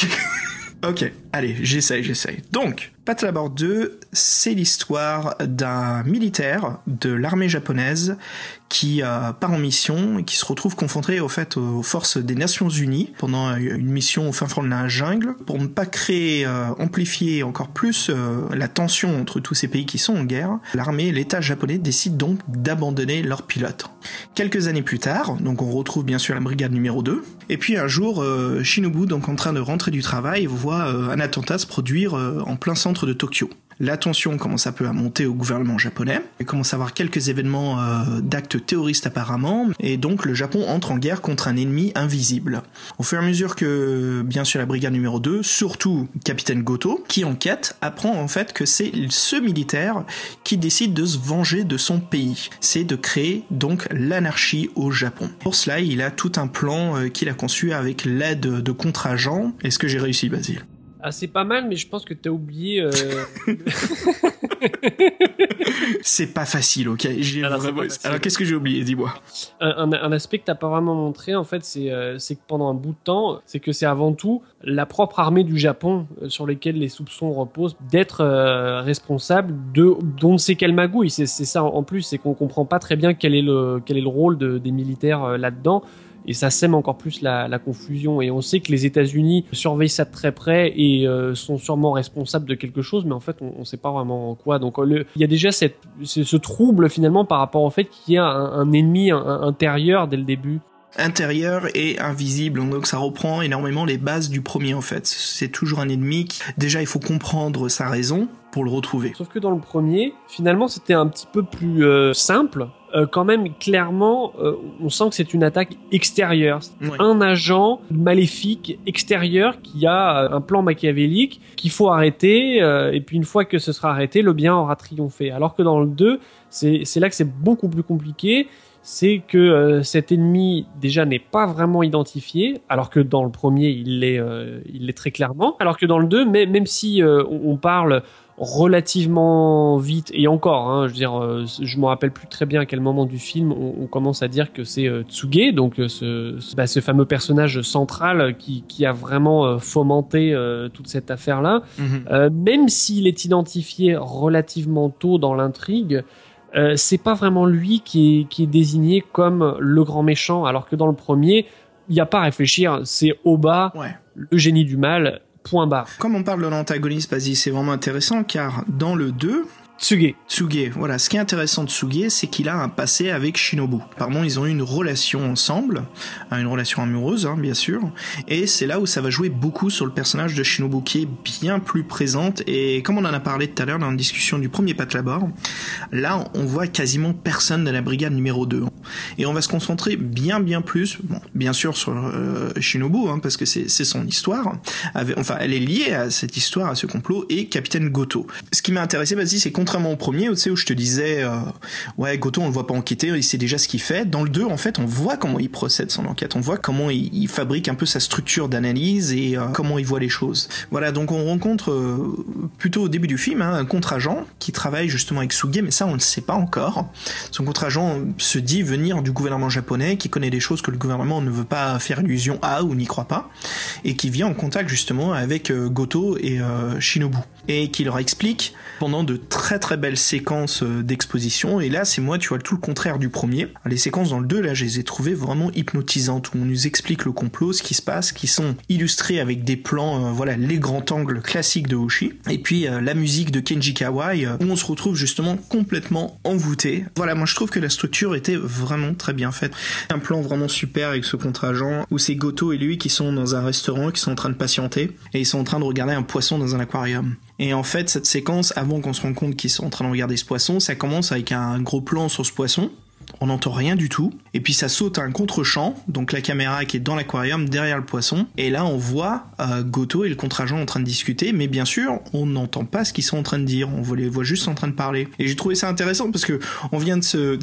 Ok, allez, j'essaye, j'essaye. Donc, Pat Labor 2, c'est l'histoire d'un militaire de l'armée japonaise qui euh, part en mission et qui se retrouve confronté au fait aux forces des Nations Unies pendant une mission au fin fond de la jungle pour ne pas créer, euh, amplifier encore plus euh, la tension entre tous ces pays qui sont en guerre. L'armée et l'État japonais décident donc d'abandonner leurs pilotes. Quelques années plus tard, donc on retrouve bien sûr la brigade numéro 2 et puis un jour euh, Shinobu donc en train de rentrer du travail voit euh, un attentat se produire euh, en plein centre de Tokyo. La tension commence un peu à monter au gouvernement japonais. Il commence à avoir quelques événements euh, d'actes terroristes apparemment, et donc le Japon entre en guerre contre un ennemi invisible. Au fur et à mesure que, bien sûr, la brigade numéro 2, surtout capitaine Goto, qui enquête, apprend en fait que c'est ce militaire qui décide de se venger de son pays. C'est de créer donc l'anarchie au Japon. Pour cela, il a tout un plan euh, qu'il a conçu avec l'aide de contre-agents. Est-ce que j'ai réussi, Basile? Ah, c'est pas mal, mais je pense que t'as oublié. euh, C'est pas facile, ok J'ai Alors, vraiment-. Alors qu'est-ce que j'ai oublié? Dis-moi. un, aspect que t'as pas vraiment montré, en fait, c'est euh, c'est que pendant un bout de temps, c'est que c'est avant tout la propre armée du Japon euh, sur lesquelles les soupçons reposent d'être responsable de d'on ne sait quelle magouille. C'est c'est ça en plus, c'est qu'on comprend pas très bien quel est le quel est le rôle de- des militaires là-dedans. Et ça sème encore plus la, la confusion. Et on sait que les États-Unis surveillent ça de très près et euh, sont sûrement responsables de quelque chose, mais en fait, on ne sait pas vraiment quoi. Donc, le- il y a déjà cette, ce, ce trouble finalement par rapport au fait qu'il y a un, un ennemi un- un- intérieur dès le début. Intérieur et invisible, donc ça reprend énormément les bases du premier en fait. C'est toujours un ennemi qui, déjà il faut comprendre sa raison pour le retrouver. Sauf que dans le premier, finalement, c'était un petit peu plus euh, simple. Euh, quand même clairement, euh, on sent que c'est une attaque extérieure. Ouais. Un agent maléfique extérieur qui a euh, un plan machiavélique qu'il faut arrêter, euh, et puis une fois que ce sera arrêté, le bien aura triomphé. Alors que dans le 2, c'est c'est là que c'est beaucoup plus compliqué. C'est que euh, cet ennemi déjà n'est pas vraiment identifié, alors que dans le premier il l'est, euh, il l'est très clairement. Alors que dans le 2, mais, même si euh, on parle relativement vite et encore, hein, je veux dire, euh, je me rappelle plus très bien à quel moment du film on, on commence à dire que c'est euh, Tsuge, donc euh, ce, ce, bah, ce fameux personnage central qui, qui a vraiment euh, fomenté toute cette affaire-là. Mhm. Euh, même s'il est identifié relativement tôt dans l'intrigue, c'est pas vraiment lui qui est, qui est désigné comme le grand méchant, alors que dans le premier, il n'y a pas à réfléchir, c'est Oba, Ouais. le génie du mal, point barre. Comme on parle de l'antagoniste, c'est vraiment intéressant car dans le 2, Tsuge. Tsuge, voilà, ce qui est intéressant de Tsuge, c'est qu'il a un passé avec Shinobu. Pardon, ils ont eu une relation ensemble, hein, une relation amoureuse, hein, bien sûr, et c'est là où ça va jouer beaucoup sur le personnage de Shinobu, qui est bien plus présente, et comme on en a parlé tout à l'heure dans la discussion du premier Patlabor, là, on voit quasiment personne de la brigade numéro 2. Et on va se concentrer bien, bien plus, bon, bien sûr sur euh, Shinobu, hein, parce que c'est son histoire, enfin, elle est liée à cette histoire, à ce complot, et Capitaine Goto. Ce qui m'a intéressé, vas-y, c'est contrairement au premier, tu sais, où je te disais, euh, ouais, Goto, on le voit pas enquêter, il sait déjà ce qu'il fait. Dans le 2, en fait, on voit comment il procède son enquête, on voit comment il, fabrique un peu sa structure d'analyse et euh, comment il voit les choses. Voilà, donc on rencontre euh, plutôt au début du film hein, un contre-agent qui travaille justement avec Suge, mais ça, on ne sait pas encore. Son contre-agent se dit venir du gouvernement japonais, qui connaît des choses que le gouvernement ne veut pas faire illusion à ou n'y croit pas, et qui vient en contact justement avec Goto et Shinobu, et qui leur explique pendant de très très belles séquences euh, d'exposition, et là c'est moi, tu vois, tout le contraire du premier. Les séquences dans le 2, là, je les ai trouvées vraiment hypnotisantes, où on nous explique le complot, ce qui se passe, qui sont illustrés avec des plans, euh, voilà, les grands angles classiques de Hoshi, et puis euh, la musique de Kenji Kawai, où on se retrouve justement complètement envoûté. Voilà, moi je trouve que la structure était vraiment très bien faite. Un plan vraiment super avec ce contre-agent, où c'est Goto et lui qui sont dans un restaurant, qui sont en train de patienter, et ils sont en train de regarder un poisson dans un aquarium. Et en fait, cette séquence, avant qu'on se rende compte qu'ils sont en train de regarder ce poisson, ça commence avec un gros plan sur ce poisson. On n'entend rien du tout. Et puis ça saute à un contre-champ, donc la caméra qui est dans l'aquarium derrière le poisson. Et là, on voit euh, Goto et le contre-agent en train de discuter, mais bien sûr, on n'entend pas ce qu'ils sont en train de dire. On les voit juste en train de parler. Et j'ai trouvé ça intéressant parce que on vient de se,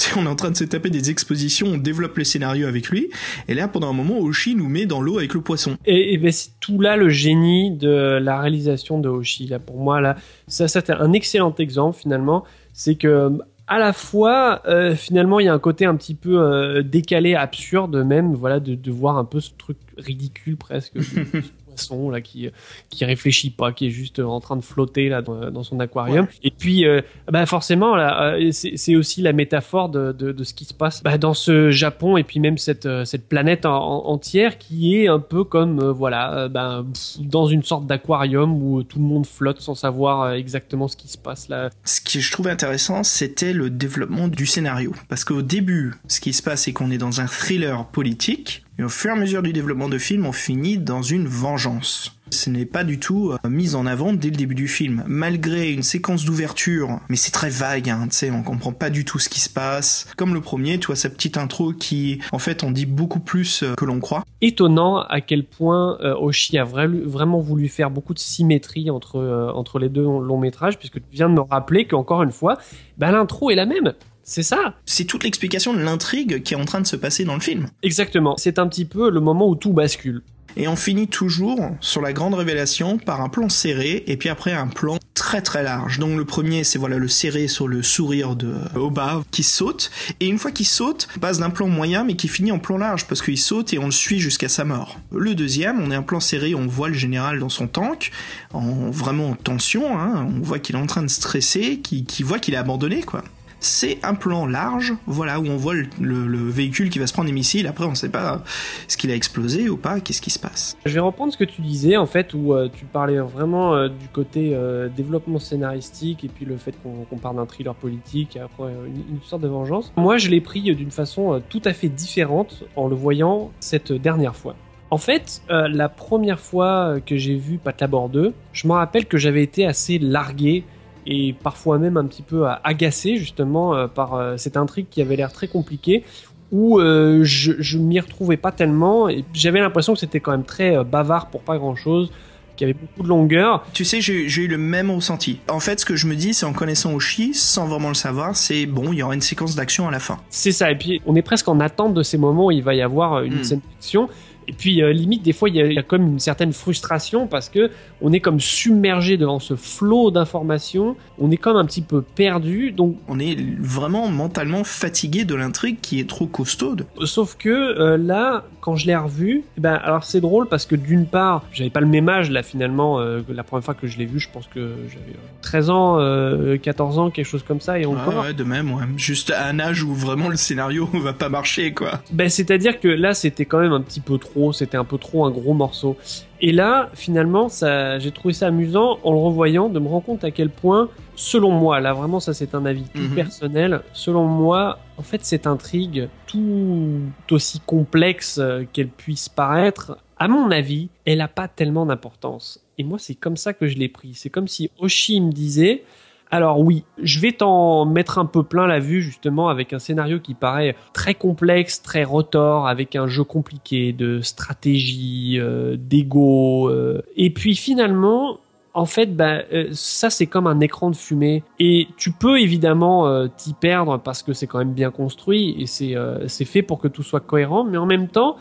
taper des expositions, on développe les scénarios avec lui. Et là, pendant un moment, Oshi nous met dans l'eau avec le poisson. Et, ben, c'est tout là le génie de la réalisation de Hoshi. Là, pour moi, là, ça, ça un excellent exemple finalement. C'est que à la fois, euh, finalement, il y a un côté un petit peu euh, décalé, absurde même, voilà, de, de voir un peu ce truc ridicule presque. poisson là qui qui réfléchit pas qui est juste en train de flotter là dans, dans son aquarium. Et puis euh, bah forcément là euh, c'est aussi la métaphore de, de, de ce qui se passe bah, dans ce Japon et puis même cette euh, cette planète en- en- entière qui est un peu comme euh, voilà pff, dans une sorte d'aquarium où tout le monde flotte sans savoir exactement ce qui se passe là. Ce que je trouvais intéressant, c'était le développement du scénario. Parce qu'au début, ce qui se passe, c'est qu'on est dans un thriller politique, et au fur et à mesure du développement de film, on finit dans une vengeance. Ce n'est pas du tout euh, mis en avant dès le début du film. Malgré une séquence d'ouverture, mais c'est très vague, hein, tu sais, on comprend pas du tout ce qui se passe. Comme le premier, tu vois, sa petite intro qui, en fait, en dit beaucoup plus euh, que l'on croit. étonnant à quel point euh, Oshi a vra- vraiment voulu faire beaucoup de symétrie entre, euh, entre les deux longs métrages, puisque tu viens de me rappeler qu'encore une fois, bah, l'intro est la même. C'est ça, C'est toute l'explication de l'intrigue qui est en train de se passer dans le film. exactement. C'est un petit peu le moment où tout bascule. Et on finit toujours sur la grande révélation par un plan serré et puis après un plan très très large. Donc le premier c'est voilà le serré sur le sourire de Oba qui saute et une fois qu'il saute, on passe d'un plan moyen mais qui finit en plan large parce qu'il saute et on le suit jusqu'à sa mort. Le deuxième, on est un plan serré, on voit le général dans son tank en vraiment en tension, hein, on voit qu'il est en train de stresser, qu'il qu'il voit qu'il est abandonné quoi. C'est un plan large, voilà, où on voit le, le- le véhicule qui va se prendre des missiles. Après, on ne sait pas ce qu'il a explosé ou pas, qu'est-ce qui se passe. Je vais reprendre ce que tu disais, en fait, où euh, tu parlais vraiment euh, du côté euh, développement scénaristique et puis le fait qu'on parle d'un thriller politique et après une, sorte de vengeance. Moi, je l'ai pris d'une façon tout à fait différente en le voyant cette dernière fois. En fait, la première fois que j'ai vu Patlabor 2, je me rappelle que j'avais été assez largué et parfois même un petit peu agacé justement euh, par euh, cette intrigue qui avait l'air très compliquée où euh, je, je m'y retrouvais pas tellement et j'avais l'impression que c'était quand même très euh, bavard pour pas grand chose qu'il y avait beaucoup de longueur Tu sais, j'ai eu le même ressenti. En fait, ce que je me dis, c'est en connaissant Oshi, sans vraiment le savoir, c'est bon, il y aura une séquence d'action à la fin. C'est ça. Et puis, on est presque en attente de ces moments où il va y avoir une Mm. scène d'action. Et puis, euh, limite, des fois, il y, a, il y a comme une certaine frustration parce que on est comme submergé devant ce flot d'informations. On est comme un petit peu perdu. Donc, On est vraiment mentalement fatigué de l'intrigue qui est trop costaude. sauf que euh, là, quand je l'ai revu, eh ben, alors c'est drôle parce que d'une part, j'avais pas le même âge là finalement. euh, la première fois que je l'ai vu, je pense que j'avais euh, 13 ans, euh, 14 ans, quelque chose comme ça. Et encore, Ouais, ouais, de même, ouais. Juste à un âge où vraiment le scénario va pas marcher, quoi. Ben, c'est-à-dire que là, c'était quand même un petit peu trop, c'était un peu trop un gros morceau. Et là, finalement, ça, j'ai trouvé ça amusant en le revoyant, de me rendre compte à quel point, selon moi, là vraiment, ça c'est un avis tout Mhm. personnel, selon moi, en fait, cette intrigue, tout aussi complexe euh, qu'elle puisse paraître, à mon avis, elle a pas tellement d'importance. Et moi, c'est comme ça que je l'ai pris. C'est comme si Oshi me disait, alors oui, je vais t'en mettre un peu plein la vue justement avec un scénario qui paraît très complexe, très rotor, avec un jeu compliqué de stratégie, euh, d'ego. euh. Et puis finalement, en fait, bah, euh, ça c'est comme un écran de fumée. Et tu peux évidemment t'y perdre parce que c'est quand même bien construit et c'est c'est fait pour que tout soit cohérent. Mais en même temps,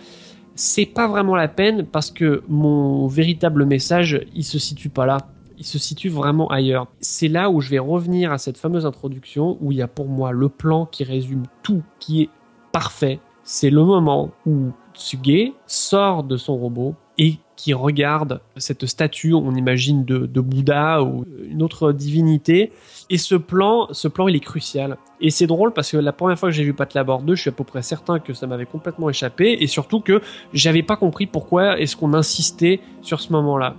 c'est pas vraiment la peine parce que mon véritable message, il se situe pas là. Il se situe vraiment ailleurs. C'est là où je vais revenir à cette fameuse introduction où il y a pour moi le plan qui résume tout, qui est parfait. C'est le moment où Tsuge sort de son robot et qui regarde cette statue, on imagine de, Bouddha ou une autre divinité. Et ce plan, ce plan, il est crucial. Et c'est drôle parce que la première fois que j'ai vu Pat Labor 2, je suis à peu près certain que ça m'avait complètement échappé et surtout que j'avais pas compris pourquoi est-ce qu'on insistait sur ce moment-là.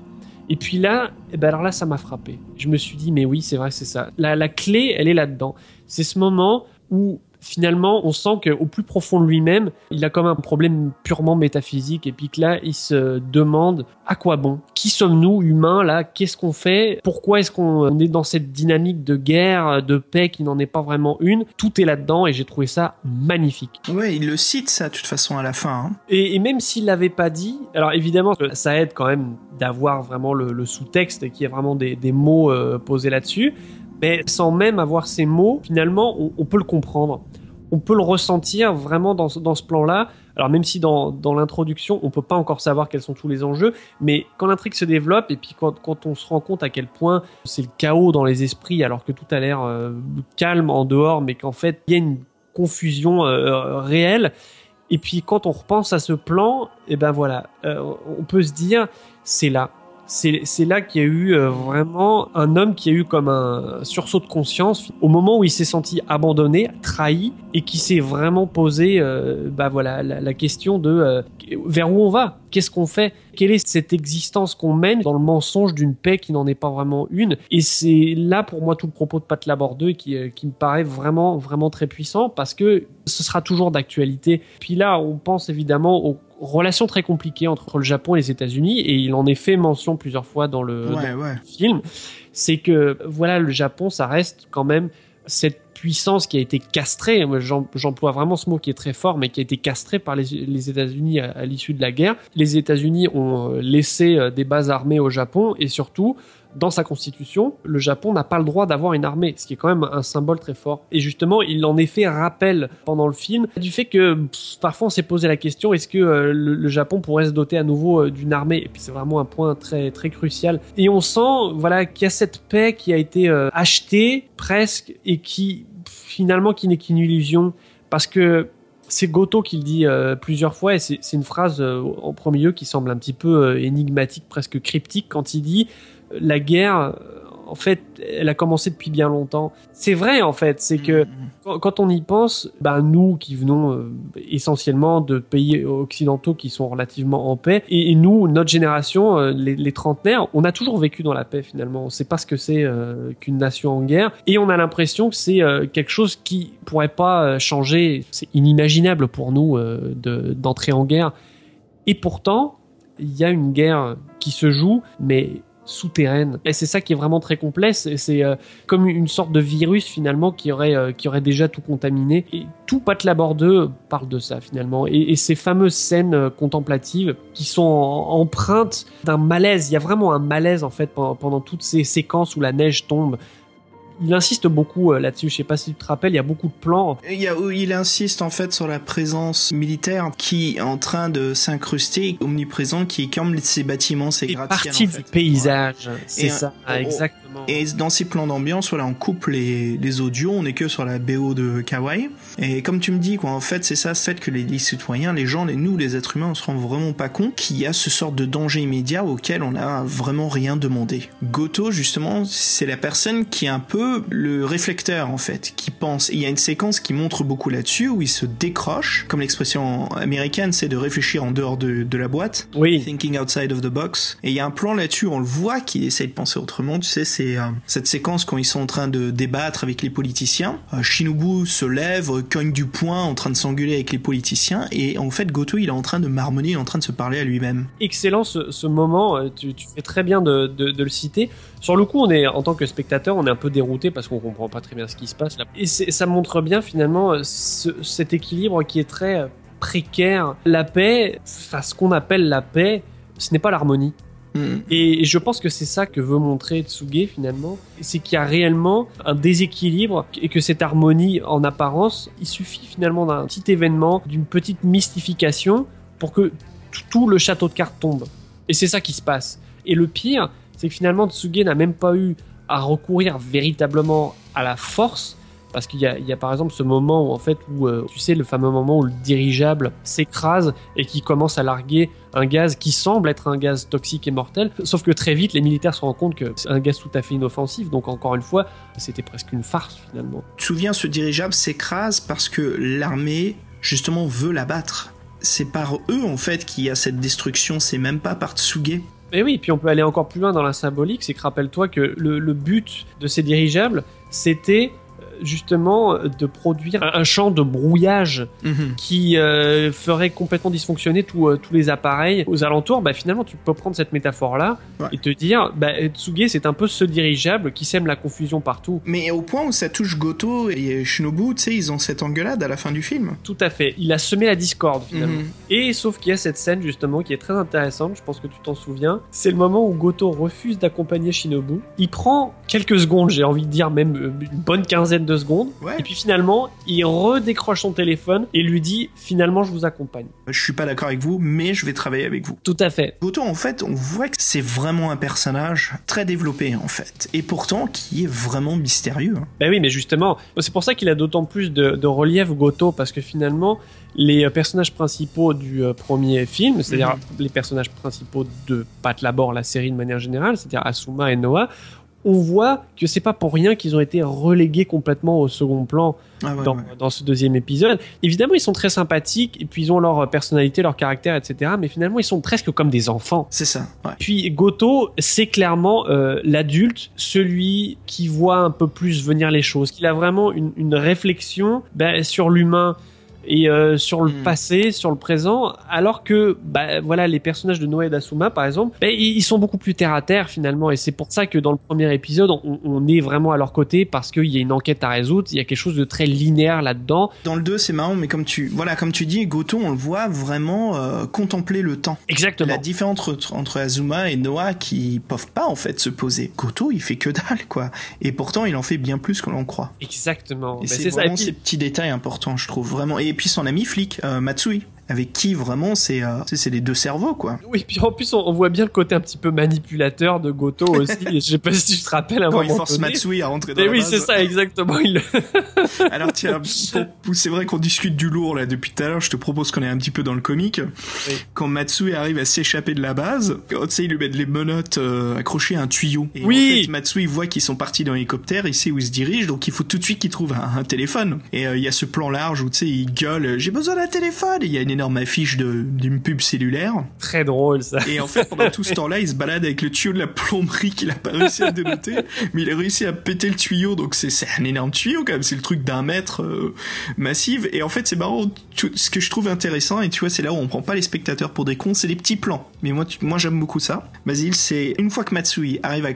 Et puis là, eh ben alors là, ça m'a frappé. Je me suis dit, mais oui, c'est vrai, c'est ça. La, la clé, elle est là-dedans. C'est ce moment où finalement, on sent qu'au plus profond de lui-même, il a comme un problème purement métaphysique et puis que là, il se demande à quoi bon? Qui sommes-nous, humains, là? Qu'est-ce qu'on fait? Pourquoi est-ce qu'on est dans cette dynamique de guerre, de paix qui n'en est pas vraiment une? Tout est là-dedans et j'ai trouvé ça magnifique. Ouais, il le cite ça, de toute façon, à la fin. hein. Et, et même s'il l'avait pas dit, alors évidemment, ça aide quand même d'avoir vraiment le, le sous-texte et qu'il y a vraiment des, des mots euh, posés là-dessus. Mais sans même avoir ces mots, finalement, on, peut le comprendre. On peut le ressentir vraiment dans, dans ce plan-là. Alors même si dans, dans l'introduction, on peut pas encore savoir quels sont tous les enjeux, mais quand l'intrigue se développe et puis quand, quand on se rend compte à quel point c'est le chaos dans les esprits alors que tout a l'air euh, calme en dehors, mais qu'en fait il y a une confusion euh, réelle, et puis quand on repense à ce plan, et ben voilà, euh, on peut se dire c'est là. C'est là qu'il y a eu euh, vraiment un homme qui a eu comme un sursaut de conscience au moment où il s'est senti abandonné, trahi et qui s'est vraiment posé euh, bah voilà la, la question de euh, vers où on va, qu'est-ce qu'on fait, quelle est cette existence qu'on mène dans le mensonge d'une paix qui n'en est pas vraiment une? Et c'est là pour moi tout le propos de Pat Labor 2 qui, euh, qui me paraît vraiment vraiment très puissant parce que ce sera toujours d'actualité. Puis là, on pense évidemment aux relations très compliquées entre le Japon et les États-Unis et il en est fait mention plusieurs fois dans le, dans Ouais, ouais. film, c'est que voilà le Japon, ça reste quand même cette puissance qui a été castrée. J'emploie vraiment ce mot qui est très fort, mais qui a été castrée par les, les États-Unis à, à l'issue de la guerre. Les États-Unis ont euh, laissé euh, des bases armées au Japon et surtout. Dans sa constitution, le Japon n'a pas le droit d'avoir une armée, ce qui est quand même un symbole très fort. Et justement, il en est fait rappel pendant le film du fait que parfois on s'est posé la question est-ce que euh, le, Japon pourrait se doter à nouveau euh, d'une armée? Et puis c'est vraiment un point très très crucial. Et on sent voilà qu'il y a cette paix qui a été euh, achetée presque et qui finalement qui n'est qu'une illusion parce que c'est Goto qui le dit plusieurs fois et c'est une phrase en premier lieu qui semble un petit peu énigmatique, presque cryptique quand il dit la guerre en fait elle a commencé depuis bien longtemps. C'est vrai en fait, c'est que Mm, quand, on y pense, ben nous qui venons euh, essentiellement de pays occidentaux qui sont relativement en paix, et, et nous, notre génération, euh, les, les trentenaires, on a toujours vécu dans la paix finalement. On sait pas ce que c'est euh, qu'une nation en guerre, et on a l'impression que c'est quelque chose qui pourrait pas changer. C'est inimaginable pour nous de- d'entrer en guerre. Et pourtant, il y a une guerre qui se joue, mais souterraine. Et c'est ça qui est vraiment très complexe. C'est euh, comme une sorte de virus finalement qui aurait euh, qui aurait déjà tout contaminé. Et tout Pat Labor 2 parle de ça finalement. Et, ces fameuses scènes euh, contemplatives qui sont empreintes d'un malaise. Il y a vraiment un malaise en fait pendant toutes ces séquences où la neige tombe. Il insiste beaucoup euh, là-dessus. Je sais pas si tu te rappelles, il y a beaucoup de plans. Il, y a, il insiste en fait sur la présence militaire qui est en train de s'incruster, omniprésent, qui est comme ces bâtiments, ces gratte-ciels. partie en fait. du paysage. C'est ça, euh, exactement. Et dans ces plans d'ambiance, voilà, on coupe les, les audios, on est que sur la BO de Kawaii. Et comme tu me dis, quoi, en fait, c'est ça, c'est fait que les, les citoyens, les gens, les nous, les êtres humains, on se rend vraiment pas compte qu'il y a ce sort de danger immédiat auquel on n'a vraiment rien demandé. Goto, justement, c'est la personne qui est un peu le réflecteur, en fait, qui pense. Et il y a une séquence qui montre beaucoup là-dessus où il se décroche, comme l'expression américaine, c'est de réfléchir en dehors de, de la boîte. Oui, Thinking outside of the box. Et il y a un plan là-dessus, on le voit qu'il essaye de penser autrement. Tu sais, c'est euh, cette séquence quand ils sont en train de débattre avec les politiciens. Euh, Shinobu se lève, cogne du poing, en train de s'engueuler avec les politiciens. Et en fait, Goto, il est en train de marmonner, il est en train de se parler à lui-même. excellent ce, moment. euh, Tu, fais très bien de, le citer. Sur le coup, on est en tant que spectateur, on est un peu dérouté parce qu'on comprend pas très bien ce qui se passe là. Et c'est- ça montre bien finalement ce- cet équilibre qui est très précaire. La paix, enfin ce qu'on appelle la paix, ce n'est pas l'harmonie. Hmm. Et je pense que c'est ça que veut montrer Tsuge finalement, c'est qu'il y a réellement un déséquilibre et que cette harmonie en apparence, il suffit finalement d'un petit événement, d'une petite mystification pour que tout le château de cartes tombe. Et c'est ça qui se passe. Et le pire, c'est que finalement Tsuge n'a même pas eu à recourir véritablement à la force. Parce qu'il y a, il y a par exemple ce moment où en fait où euh, tu sais le fameux moment où le dirigeable s'écrase et qui commence à larguer un gaz qui semble être un gaz toxique et mortel. Sauf que très vite, les militaires se rendent compte que c'est un gaz tout à fait inoffensif. Donc encore une fois, c'était presque une farce finalement. Tu te souviens, ce dirigeable s'écrase parce que l'armée, justement, veut l'abattre. C'est par eux, en fait, qu'il y a cette destruction, c'est même pas par Tsuge. Et oui, puis on peut aller encore plus loin dans la symbolique, c'est que rappelle-toi que le, le but de ces dirigeables, c'était justement euh, de produire un, un champ de brouillage Mhm. qui euh, ferait complètement dysfonctionner tous euh, tous les appareils aux alentours. Bah finalement, tu peux prendre cette métaphore-là Ouais. et te dire, bah Tsuge, c'est un peu ce dirigeable qui sème la confusion partout. Mais au point où ça touche Goto et Shinobu, tu sais, ils ont cette engueulade à la fin du film. Tout à fait. Il a semé la discorde finalement. Mhm. Et sauf qu'il y a cette scène justement qui est très intéressante, je pense que tu t'en souviens. C'est le moment où Goto refuse d'accompagner Shinobu. Il prend quelques secondes, j'ai envie de dire même une bonne quinzaine de secondes. Ouais. Et puis finalement, il redécroche son téléphone et lui dit finalement je vous accompagne. Je suis pas d'accord avec vous, mais je vais travailler avec vous. Tout à fait. Goto, en fait, on voit que c'est vraiment un personnage très développé, en fait. Et pourtant, qui est vraiment mystérieux. hein. Ben oui, mais justement, c'est pour ça qu'il a d'autant plus de, de relief Goto parce que finalement, les euh, personnages principaux du euh, premier film, c'est-à-dire les personnages principaux de Pat Labor, la série de manière générale, c'est-à-dire Asuma et Noah, on voit que c'est pas pour rien qu'ils ont été relégués complètement au second plan Ah ouais, dans, ouais. dans ce deuxième épisode. Évidemment, ils sont très sympathiques et puis ils ont leur personnalité, leur caractère, etc. Mais finalement, ils sont presque comme des enfants. C'est ça, ouais. Puis Goto, c'est clairement euh, l'adulte, celui qui voit un peu plus venir les choses, qu'il a vraiment une, une réflexion ben, sur l'humain et euh, sur le Mm. passé, sur le présent, alors que bah, voilà les personnages de Noé et d'Asuma par exemple, ben, ils sont beaucoup plus terre à terre finalement et c'est pour ça que dans le premier épisode on, on est vraiment à leur côté parce qu'il y a une enquête à résoudre, il y a quelque chose de très linéaire là-dedans. Dans le 2, c'est marrant, mais comme tu, voilà, comme tu dis, Goto, on le voit vraiment euh, contempler le temps. Exactement. La différence entre, entre Azuma et Noah qui peuvent pas en fait se poser. Goto, il fait que dalle quoi. Et pourtant, il en fait bien plus que l'on croit. Exactement. Et Ben, c'est ça. Vraiment puis- ces petits détails importants, je trouve vraiment. Et puis son ami flic, euh, Matsui, avec qui vraiment c'est, euh, c'est les deux cerveaux quoi. Oui, puis en plus, on, on voit bien le côté un petit peu manipulateur de Goto aussi. Je sais pas si tu te rappelles un Quand il moment force donné. Matsui à rentrer dans Mais la oui, c'est ça, exactement. Il... Alors tiens, c'est vrai qu'on discute du lourd là depuis tout à l'heure. Je te propose qu'on est un petit peu dans le comique. Oui. Quand Matsui arrive à s'échapper de la base, quand, tu sais, il lui met les menottes euh, accrochées à un tuyau. Et Oui. en fait, Matsui voit qu'ils sont partis dans l'hélicoptère, il sait où ils se dirigent, donc il faut tout de suite qu'il trouve un, un téléphone. Et euh, il y a ce plan large où tu sais, il gueule, j'ai besoin d'un téléphone. Et il y a une énorme affiche d'une pub cellulaire. Très drôle ça. Et en fait, pendant tout ce temps-là, il se balade avec le tuyau de la plomberie qu'il a pas réussi à dénoter, mais il a réussi à péter le tuyau, donc c'est un énorme tuyau quand même, c'est le truc d'un mètre euh, massif. Et en fait, c'est marrant, ce que je trouve intéressant, et tu vois, c'est là où on prend pas les spectateurs pour des cons, c'est les petits plans. Mais moi, tu- moi j'aime beaucoup ça. Basile, c'est une fois que Matsui arrive à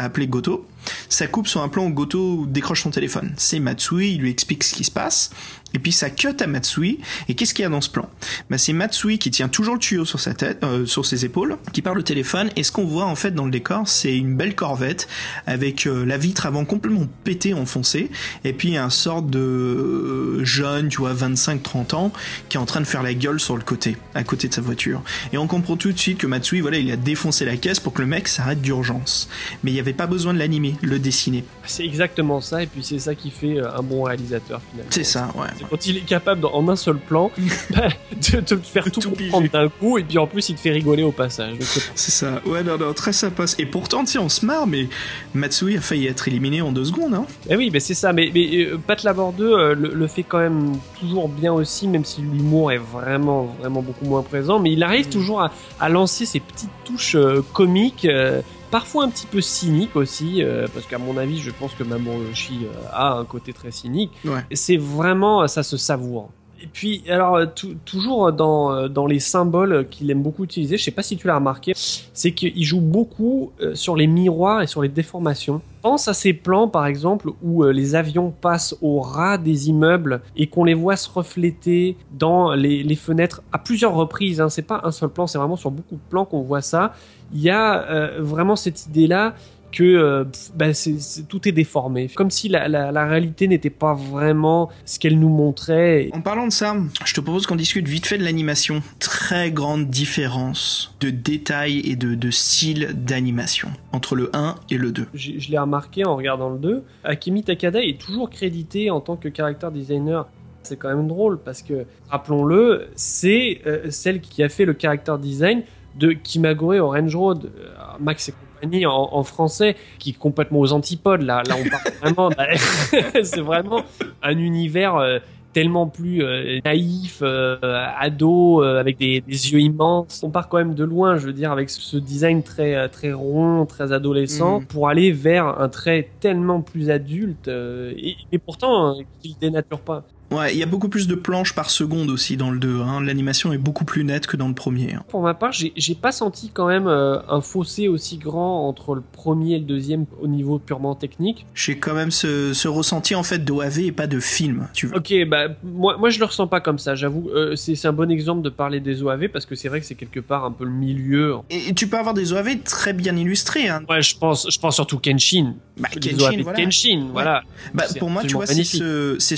à appeler Goto, ça coupe sur un plan où Goto décroche son téléphone. C'est Matsui, il lui explique ce qui se passe, et puis ça cut à Matsui. Et qu'est-ce qu'il y a dans ce plan? Bah, C'est Matsui qui tient toujours le tuyau sur sa tête, euh, sur ses épaules, qui parle au téléphone. Et ce qu'on voit en fait dans le décor, c'est une belle corvette avec euh, la vitre avant complètement pétée, enfoncée, et puis un sort de euh, jeune, tu vois, 25-30 ans, qui est en train de faire la gueule sur le côté, à côté de sa voiture. Et on comprend tout de suite que Matsui, voilà, il a défoncé la caisse pour que le mec s'arrête d'urgence. Mais il n'y avait pas besoin de l'animer, le dessiner. C'est exactement ça, et puis c'est ça qui fait euh, un bon réalisateur finalement. C'est ça, ouais. Quand il est capable, en un seul plan, bah, de te faire tout, piger. d'un coup, et puis en plus il te fait rigoler au passage. C'est- ça, ouais, non, non, très sympa. Et pourtant, sais, on se marre, mais Matsui a failli être éliminé en deux secondes, hein. Eh oui, mais c'est ça. Mais, mais euh, Pat Labor 2 euh, le, le fait quand même toujours bien aussi, même si l'humour est vraiment, vraiment beaucoup moins présent. Mais il arrive toujours à, à lancer ces petites touches euh, comiques, euh, parfois un petit peu cyniques aussi, euh, parce qu'à mon avis, je pense que Mamoru Oshii euh, a un côté très cynique. Ouais. C'est vraiment, ça se savoure. Et puis, alors, euh, tou- toujours dans, euh, dans les symboles qu'il aime beaucoup utiliser, je sais pas si tu l'as remarqué, c'est qu'il joue beaucoup euh, sur les miroirs et sur les déformations. Pense à ces plans, par exemple, où les avions passent au ras des immeubles et qu'on les voit se refléter dans les, fenêtres à plusieurs reprises. Hein. C'est pas un seul plan, c'est vraiment sur beaucoup de plans qu'on voit ça. Il y a vraiment cette idée-là que euh, c'est- tout est déformé. Comme si la, la, la réalité n'était pas vraiment ce qu'elle nous montrait. En parlant de ça, je te propose qu'on discute vite fait de l'animation. Très grande différence de détail et de, de style d'animation entre le 1 et le 2. J'ai- je l'ai remarqué en regardant le 2, Akemi Takada est toujours crédité en tant que character designer. C'est quand même drôle parce que, rappelons-le, c'est euh, celle qui a fait le character design de Kimagure Orange Road, euh, Max et compagnie en, en français, qui est complètement aux antipodes. Là, là on parle vraiment, bah, c'est vraiment un univers euh, tellement plus euh, naïf, euh, ado, euh, avec des, des yeux immenses. On part quand même de loin, je veux dire, avec ce design très très rond, très adolescent, Mhm. pour aller vers un trait tellement plus adulte, et, et pourtant euh, qu'il dénature pas. Ouais, il y a beaucoup plus de planches par seconde aussi dans le 2. Hein. L'animation est beaucoup plus nette que dans le premier. hein. Pour ma part, j'ai pas senti quand même euh, un fossé aussi grand entre le premier et le deuxième au niveau purement technique. J'ai quand même ce, ce ressenti en fait d'OAV et pas de film, tu veux. Ok, bah moi, moi je le ressens pas comme ça, j'avoue. Euh, c'est un bon exemple de parler des OAV parce que c'est vrai que c'est quelque part un peu le milieu. Et, et tu peux avoir des OAV très bien illustrés. Hein. Ouais, je pense, je pense surtout Kenshin. Bah, Kenshin, voilà. Kenshin, voilà. Bah, pour moi, tu vois, c'est ce, c'est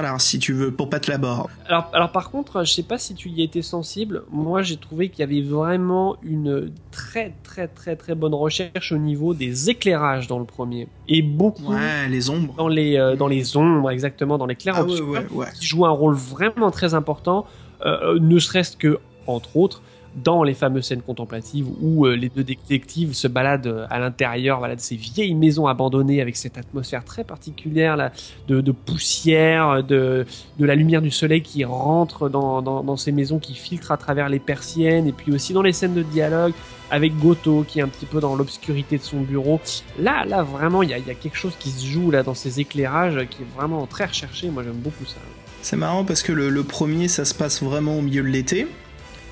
standard-là, si tu veux, pour Pat Labor. Alors, alors par contre, je sais pas si tu y étais sensible. Moi, j'ai trouvé qu'il y avait vraiment une très très très très bonne recherche au niveau des éclairages dans le premier et beaucoup Ouais, les ombres. dans les euh, dans les ombres, exactement dans les clairs Ah obscurs, ouais, ouais. qui joue un rôle vraiment très important, euh, ne serait-ce que entre autres dans les fameuses scènes contemplatives où euh, les deux détectives se baladent euh, à l'intérieur voilà, de ces vieilles maisons abandonnées avec cette atmosphère très particulière là, de, poussière, de, la lumière du soleil qui rentre dans, ces maisons, qui filtre à travers les persiennes, et puis aussi dans les scènes de dialogue avec Goto qui est un petit peu dans l'obscurité de son bureau. Là, là vraiment, il y a, quelque chose qui se joue là dans ces éclairages qui est vraiment très recherché. Moi, j'aime beaucoup ça. C'est marrant parce que le premier, ça se passe vraiment au milieu de l'été.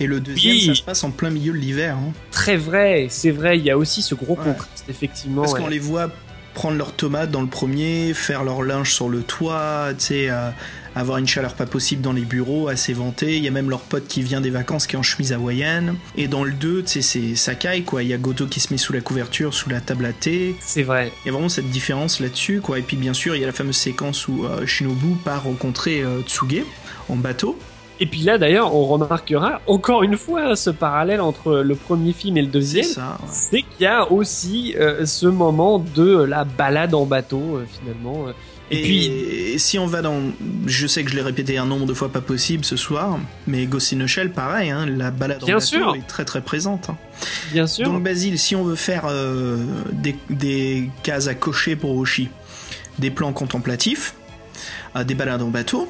Et le deuxième, Oui. ça se passe en plein milieu de l'hiver. hein. Très vrai, c'est vrai. Il y a aussi ce gros Ouais. contraste effectivement. Parce ouais. qu'on les voit prendre leurs tomates dans le premier, faire leur linge sur le toit, euh, avoir une chaleur pas possible dans les bureaux, à s'éventer. Il y a même leur pote qui vient des vacances qui est en chemise hawaïenne. Et dans le 2, tu sais, c'est caille, quoi. Il y a Goto qui se met sous la couverture, sous la table à thé. C'est vrai. Il y a vraiment cette différence là-dessus, quoi. Et puis bien sûr, il y a la fameuse séquence où euh, Shinobu part rencontrer euh, Tsuge en bateau. Et puis là, d'ailleurs, on remarquera encore une fois ce parallèle entre le premier film et le C'est deuxième. ça. ouais. C'est qu'il y a aussi euh, ce moment de la balade en bateau, euh, finalement. Et, Et, puis, si on va dans, je sais que je l'ai répété un nombre de fois pas possible ce soir, mais Ghost in the Shell, pareil, hein, la balade Bien en bateau sûr. est très très présente. hein. bien sûr, Donc Basile, si on veut faire euh, des, des cases à cocher pour Oshi, des plans contemplatifs, euh, des balades en bateau,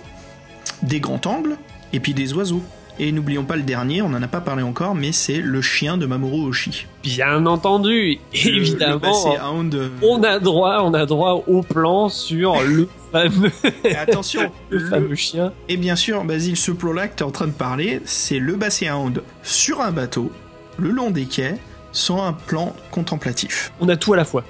des grands angles, et puis des oiseaux. Et n'oublions pas le dernier, on n'en a pas parlé encore, mais c'est le chien de Mamoru Oshii. Bien entendu, Le- le évidemment. Basset Hound, On a droit, on a droit au plan sur le fameux, et attention, le le- fameux chien. Et bien sûr, Basile, ce plan-là que tu es en train de parler, c'est le Basset Hound sur un bateau, le long des quais, sans un plan contemplatif. On a tout à la fois.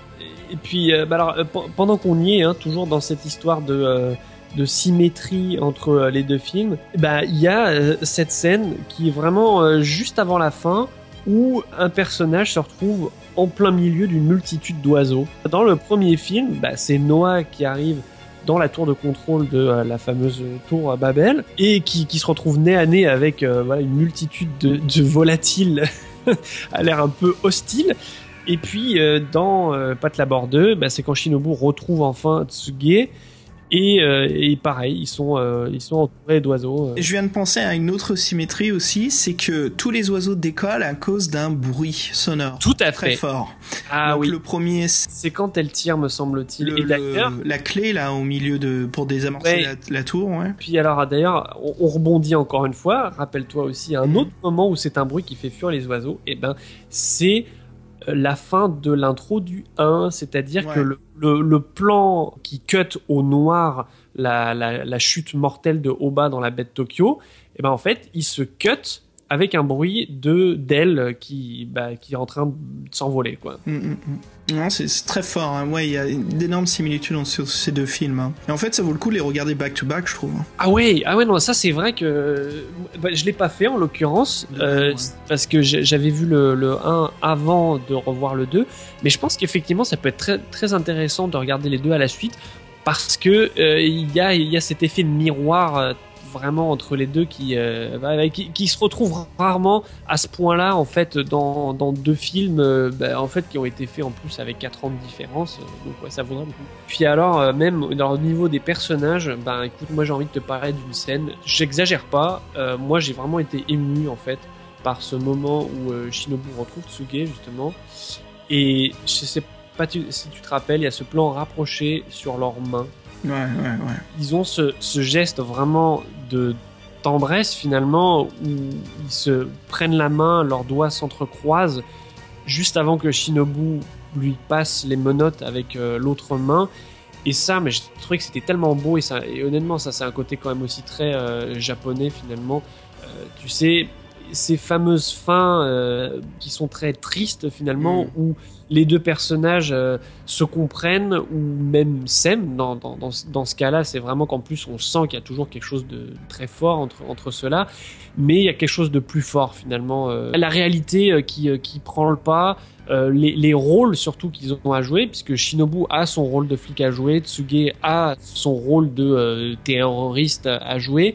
Et puis, euh, bah alors, euh, pe- pendant qu'on y est, hein, toujours dans cette histoire de, euh, de symétrie entre euh, les deux films, bah il y a euh, cette scène qui est vraiment euh, juste avant la fin où un personnage se retrouve en plein milieu d'une multitude d'oiseaux. Dans le premier film, bah, c'est Noah qui arrive dans la tour de contrôle de la fameuse tour Babel et qui, se retrouve nez à nez avec voilà, une multitude de, volatiles à l'air un peu hostile. Et puis dans Pat Labor 2, bah, c'est quand Shinobu retrouve enfin Tsuge et, euh, et pareil, ils sont euh, ils sont entourés d'oiseaux. euh. Je viens de penser à une autre symétrie aussi, c'est que tous les oiseaux décollent à cause d'un bruit sonore Tout à très fait. fort. Ah Donc oui. le premier, c'est quand elle tire, me semble-t-il. le- Et d'ailleurs, le- la clé là au milieu de pour désamorcer Ouais. la, la tour, ouais. Puis alors d'ailleurs, on, on rebondit encore une fois. Rappelle-toi aussi un autre moment où c'est un bruit qui fait fuir les oiseaux. Et ben c'est la fin de l'intro du 1, c'est-à-dire Ouais. que le, le, le plan qui cut au noir la, la, la chute mortelle de Oba dans la baie de Tokyo, et ben en fait il se cut avec un bruit de d'ailes qui bah, qui est en train de s'envoler quoi. Mm, mm, mm. Non, c'est très fort. hein. Ouais, il y a d'énormes similitudes entre ces deux films. hein. Et en fait, ça vaut le coup de les regarder back to back, je trouve. hein. Ah ouais, ah ouais non, ça c'est vrai que bah, je l'ai pas fait en l'occurrence euh, ouais. parce que j'avais vu le, le 1 avant de revoir le 2, mais je pense qu'effectivement ça peut être très très intéressant de regarder les deux à la suite parce que euh, il y a il y a cet effet de miroir euh, vraiment entre les deux qui, euh, bah, qui qui se retrouve rarement à ce point-là en fait dans, dans deux films euh, bah, en fait qui ont été faits en plus avec 4 ans de différence euh, donc ouais, ça vaudrait le coup. Puis alors même dans le niveau des personnages, écoute moi j'ai envie de te parler d'une scène, j'exagère pas, moi j'ai vraiment été ému en fait par ce moment où Shinobu retrouve Tsuge justement. Et je sais pas si tu te rappelles, il y a ce plan rapproché sur leurs mains Ouais, ouais, ouais. ils ont ce, ce geste vraiment de tendresse finalement où ils se prennent la main, leurs doigts s'entrecroisent juste avant que Shinobu lui passe les menottes avec euh, l'autre main. Et ça, mais je trouvais que c'était tellement beau et, ça, et honnêtement, ça c'est un côté quand même aussi très euh, japonais finalement. Euh, tu sais, ces fameuses fins qui sont très tristes finalement, Mm. où les deux personnages euh, se comprennent ou même s'aiment. Dans, dans, dans, ce- cas-là, c'est vraiment qu'en plus on sent qu'il y a toujours quelque chose de très fort entre, entre ceux-là, mais il y a quelque chose de plus fort finalement. euh, la réalité euh, qui, euh, qui prend le pas, euh, les, les rôles surtout qu'ils ont à jouer, puisque Shinobu a son rôle de flic à jouer, Tsuge a son rôle de euh, terroriste à jouer.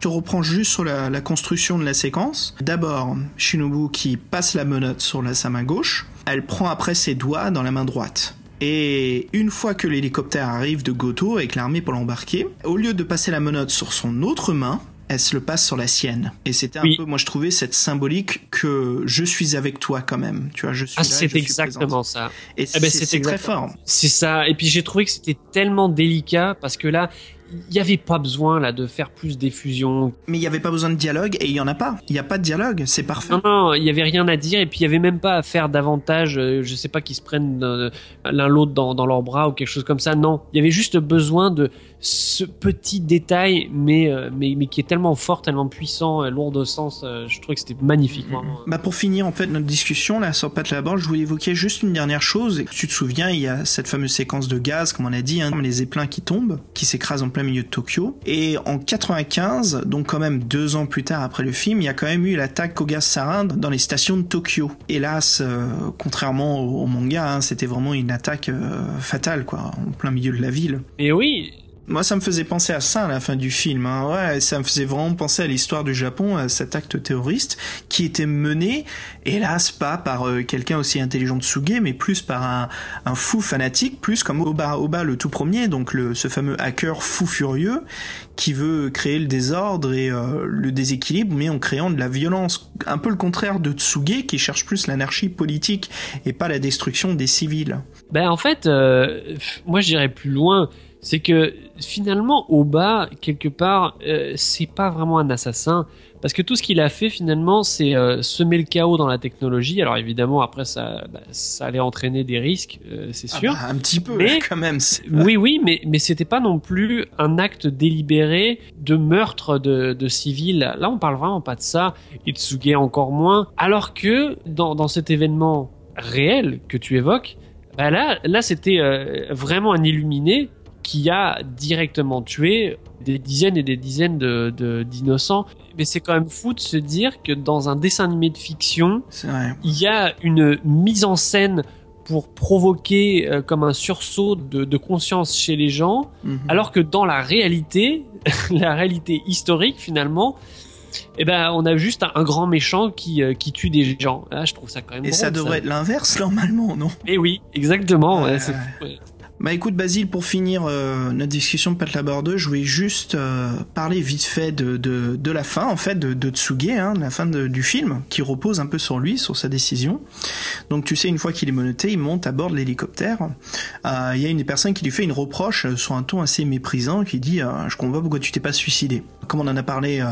Tu reprends juste sur la, la construction de la séquence. D'abord, Shinobu qui passe la menotte sur la, sa main gauche. Elle prend après ses doigts dans la main droite. Et une fois que l'hélicoptère arrive de Goto avec l'armée pour l'embarquer, au lieu de passer la menotte sur son autre main, elle se le passe sur la sienne. Et c'était un Oui. peu, moi je trouvais cette symbolique que je suis avec toi quand même. Tu vois, je suis Ah, là, c'est je suis exactement présente. ça. Et Eh ben, c'est très fort. C'est ça. Et puis j'ai trouvé que c'était tellement délicat parce que là, il n'y avait pas besoin là de faire plus d'effusion. Mais il n'y avait pas besoin de dialogue et il y en a pas. Il n'y a pas de dialogue, c'est parfait. Non, non, il y avait rien à dire et puis il y avait même pas à faire davantage. euh, je sais pas qu'ils se prennent euh, l'un l'autre dans, dans leurs bras ou quelque chose comme ça. Non, il y avait juste besoin de ce petit détail, mais euh, mais mais qui est tellement fort, tellement puissant, euh, lourd de sens. euh, je trouvais que c'était magnifique. Bah pour finir en fait notre discussion là sur Pat Laborde, je voulais évoquer juste une dernière chose. Tu te souviens, il y a cette fameuse séquence de gaz, comme on a dit, hein, les zeppelins qui tombent, qui s'écrasent en plein milieu de Tokyo. Et en 95, donc quand même deux ans plus tard après le film, il y a quand même eu l'attaque au gaz sarin dans les stations de Tokyo. Hélas, euh, contrairement au, au manga, hein, c'était vraiment une attaque euh, fatale quoi, en plein milieu de la ville. Mais oui, Moi, ça me faisait penser à ça à la fin du film. Hein. Ouais, ça me faisait vraiment penser à l'histoire du Japon, à cet acte terroriste qui était mené, hélas, pas par euh, quelqu'un aussi intelligent de Tsuge, mais plus par un, un fou fanatique, plus comme Oba, Oba le tout premier, donc le, ce fameux hacker fou furieux qui veut créer le désordre et euh, le déséquilibre, mais en créant de la violence. Un peu le contraire de Tsuge qui cherche plus l'anarchie politique et pas la destruction des civils. Ben en fait, euh, moi j'irais plus loin. c'est que finalement, au bas, quelque part, euh, c'est pas vraiment un assassin. Parce que tout ce qu'il a fait finalement, c'est euh, semer le chaos dans la technologie. Alors évidemment, après, ça, bah, ça allait entraîner des risques, euh, c'est Ah sûr. bah, un petit peu, Mais- quand même. Oui, oui, mais, mais c'était pas non plus un acte délibéré de meurtre de, de civils. Là, on parle vraiment pas de ça. Itsuge encore moins. Alors que dans, dans cet événement réel que tu évoques, bah là, là c'était euh, vraiment un illuminé qui a directement tué des dizaines et des dizaines de, d'innocents. Mais c'est quand même fou de se dire que dans un dessin animé de fiction, il y a une mise en scène pour provoquer euh, comme un sursaut de, de conscience chez les gens, Mhm. alors que dans la réalité, la réalité historique finalement, eh ben on a juste un, un grand méchant qui euh, qui tue des gens. Là, je trouve ça quand même. Et ça devrait être l'inverse, normalement, non? Eh oui, exactement. Ouais, Bah écoute Basile, pour finir euh, notre discussion de Pat Labor 2, je voulais juste euh, parler vite fait de, de, la fin en fait de, de Tsuge, hein, la fin du film, qui repose un peu sur lui, sur sa décision. Donc tu sais, une fois qu'il est menotté, il monte à bord de l'hélicoptère. Euh, Il y a une des personnes qui lui fait une reproche sur un ton assez méprisant, qui dit Je comprends pas pourquoi tu t'es pas suicidé ». Comme on en a parlé euh,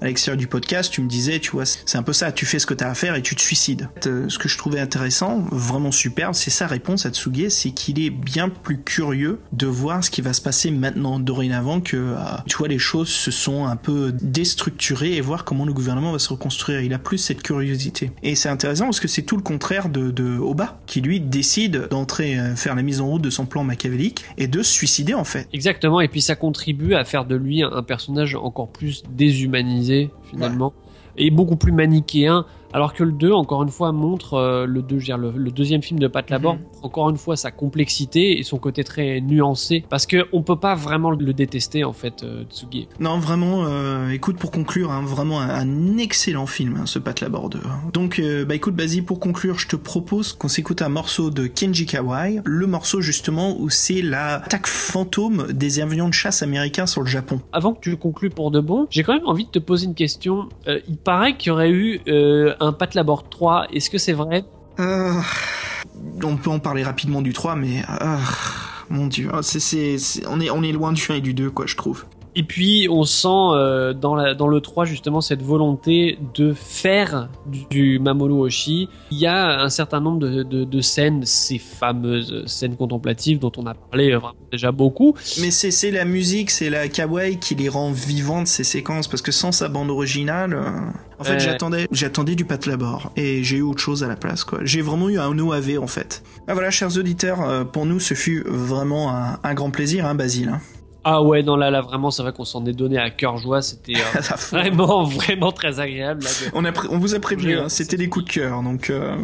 à l'extérieur du podcast, tu me disais, tu vois, c'est un peu ça, tu fais ce que t'as à faire et tu te suicides. Euh, ce que je trouvais intéressant, vraiment superbe, c'est sa réponse à Tsuge, c'est qu'il est bien plus curieux de voir ce qui va se passer maintenant, dorénavant que, euh, tu vois, les choses se sont un peu déstructurées et voir comment le gouvernement va se reconstruire. Il a plus cette curiosité. Et c'est intéressant parce que c'est tout le contraire de, de Oba, qui lui décide d'entrer, faire la mise en route de son plan machiavélique et de se suicider en fait. Exactement. Et puis ça contribue à faire de lui un personnage encore plus déshumanisé finalement et beaucoup plus manichéen. Alors que le 2, encore une fois, montre euh, le, 2, je veux dire, le, le deuxième film de Pat Labor, Mhm. montre encore une fois sa complexité et son côté très nuancé. Parce que on peut pas vraiment le détester en fait, euh, Tsugi. Non, vraiment, euh, écoute, pour conclure, hein, vraiment un, un excellent film, hein, ce Pat Labor 2. hein. Donc, euh, bah écoute, Basile, pour conclure, je te propose qu'on s'écoute un morceau de Kenji Kawai, le morceau justement où c'est la attaque fantôme des avions de chasse américains sur le Japon. Avant que tu conclues pour de bon, j'ai quand même envie de te poser une question. Euh, il paraît qu'il y aurait eu euh, un Pat Labor 3. Est-ce que c'est vrai? Euh, on peut en parler rapidement du 3, mais... euh, mon dieu, ah, on, est, on est loin du 1 et du 2, quoi, je trouve. Et puis on sent euh, dans, la, dans le 3 justement cette volonté de faire du, du Mamoru Oshii. Il y a un certain nombre de, de, de scènes, ces fameuses scènes contemplatives dont on a parlé euh, vraiment déjà beaucoup. Mais c'est la musique, c'est la kawaii qui les rend vivantes ces séquences parce que sans sa bande originale, euh, en fait Euh. j'attendais j'attendais du Pat Labor et j'ai eu autre chose à la place quoi. J'ai vraiment eu un OAV en fait. Ah voilà chers auditeurs, euh, pour nous ce fut vraiment un, un grand plaisir hein Basile. Ah ouais, non là, là vraiment c'est vrai qu'on s'en est donné à cœur joie, c'était euh, vraiment vraiment très agréable. Là, de- On, a pré- on vous a prévenu, hein, c'était des coups de cœur, donc euh,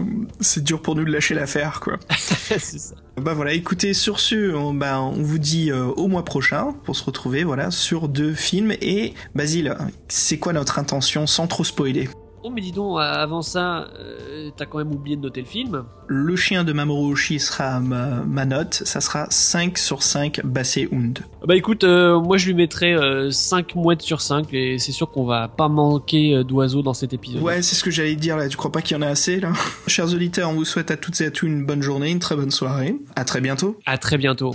c'est dur pour nous de lâcher l'affaire, quoi. c'est ça. Bah voilà, écoutez, sur ce, on, bah, on vous dit euh, au mois prochain pour se retrouver, voilà, sur deux films. Et Basile, c'est quoi notre intention sans trop spoiler? Oh mais dis donc, euh, avant ça, euh, t'as quand même oublié de noter le film. Le chien de Mamoru Oshii sera ma, ma note, ça sera 5 sur 5 Bassé Hund. Bah écoute, euh, moi je lui mettrais euh, 5 mouettes sur 5 et c'est sûr qu'on va pas manquer d'oiseaux dans cet épisode. Ouais, c'est ce que j'allais dire là, tu crois pas qu'il y en a assez là? Chers auditeurs, on vous souhaite à toutes et à tous une bonne journée, une très bonne soirée. À très bientôt. À très bientôt.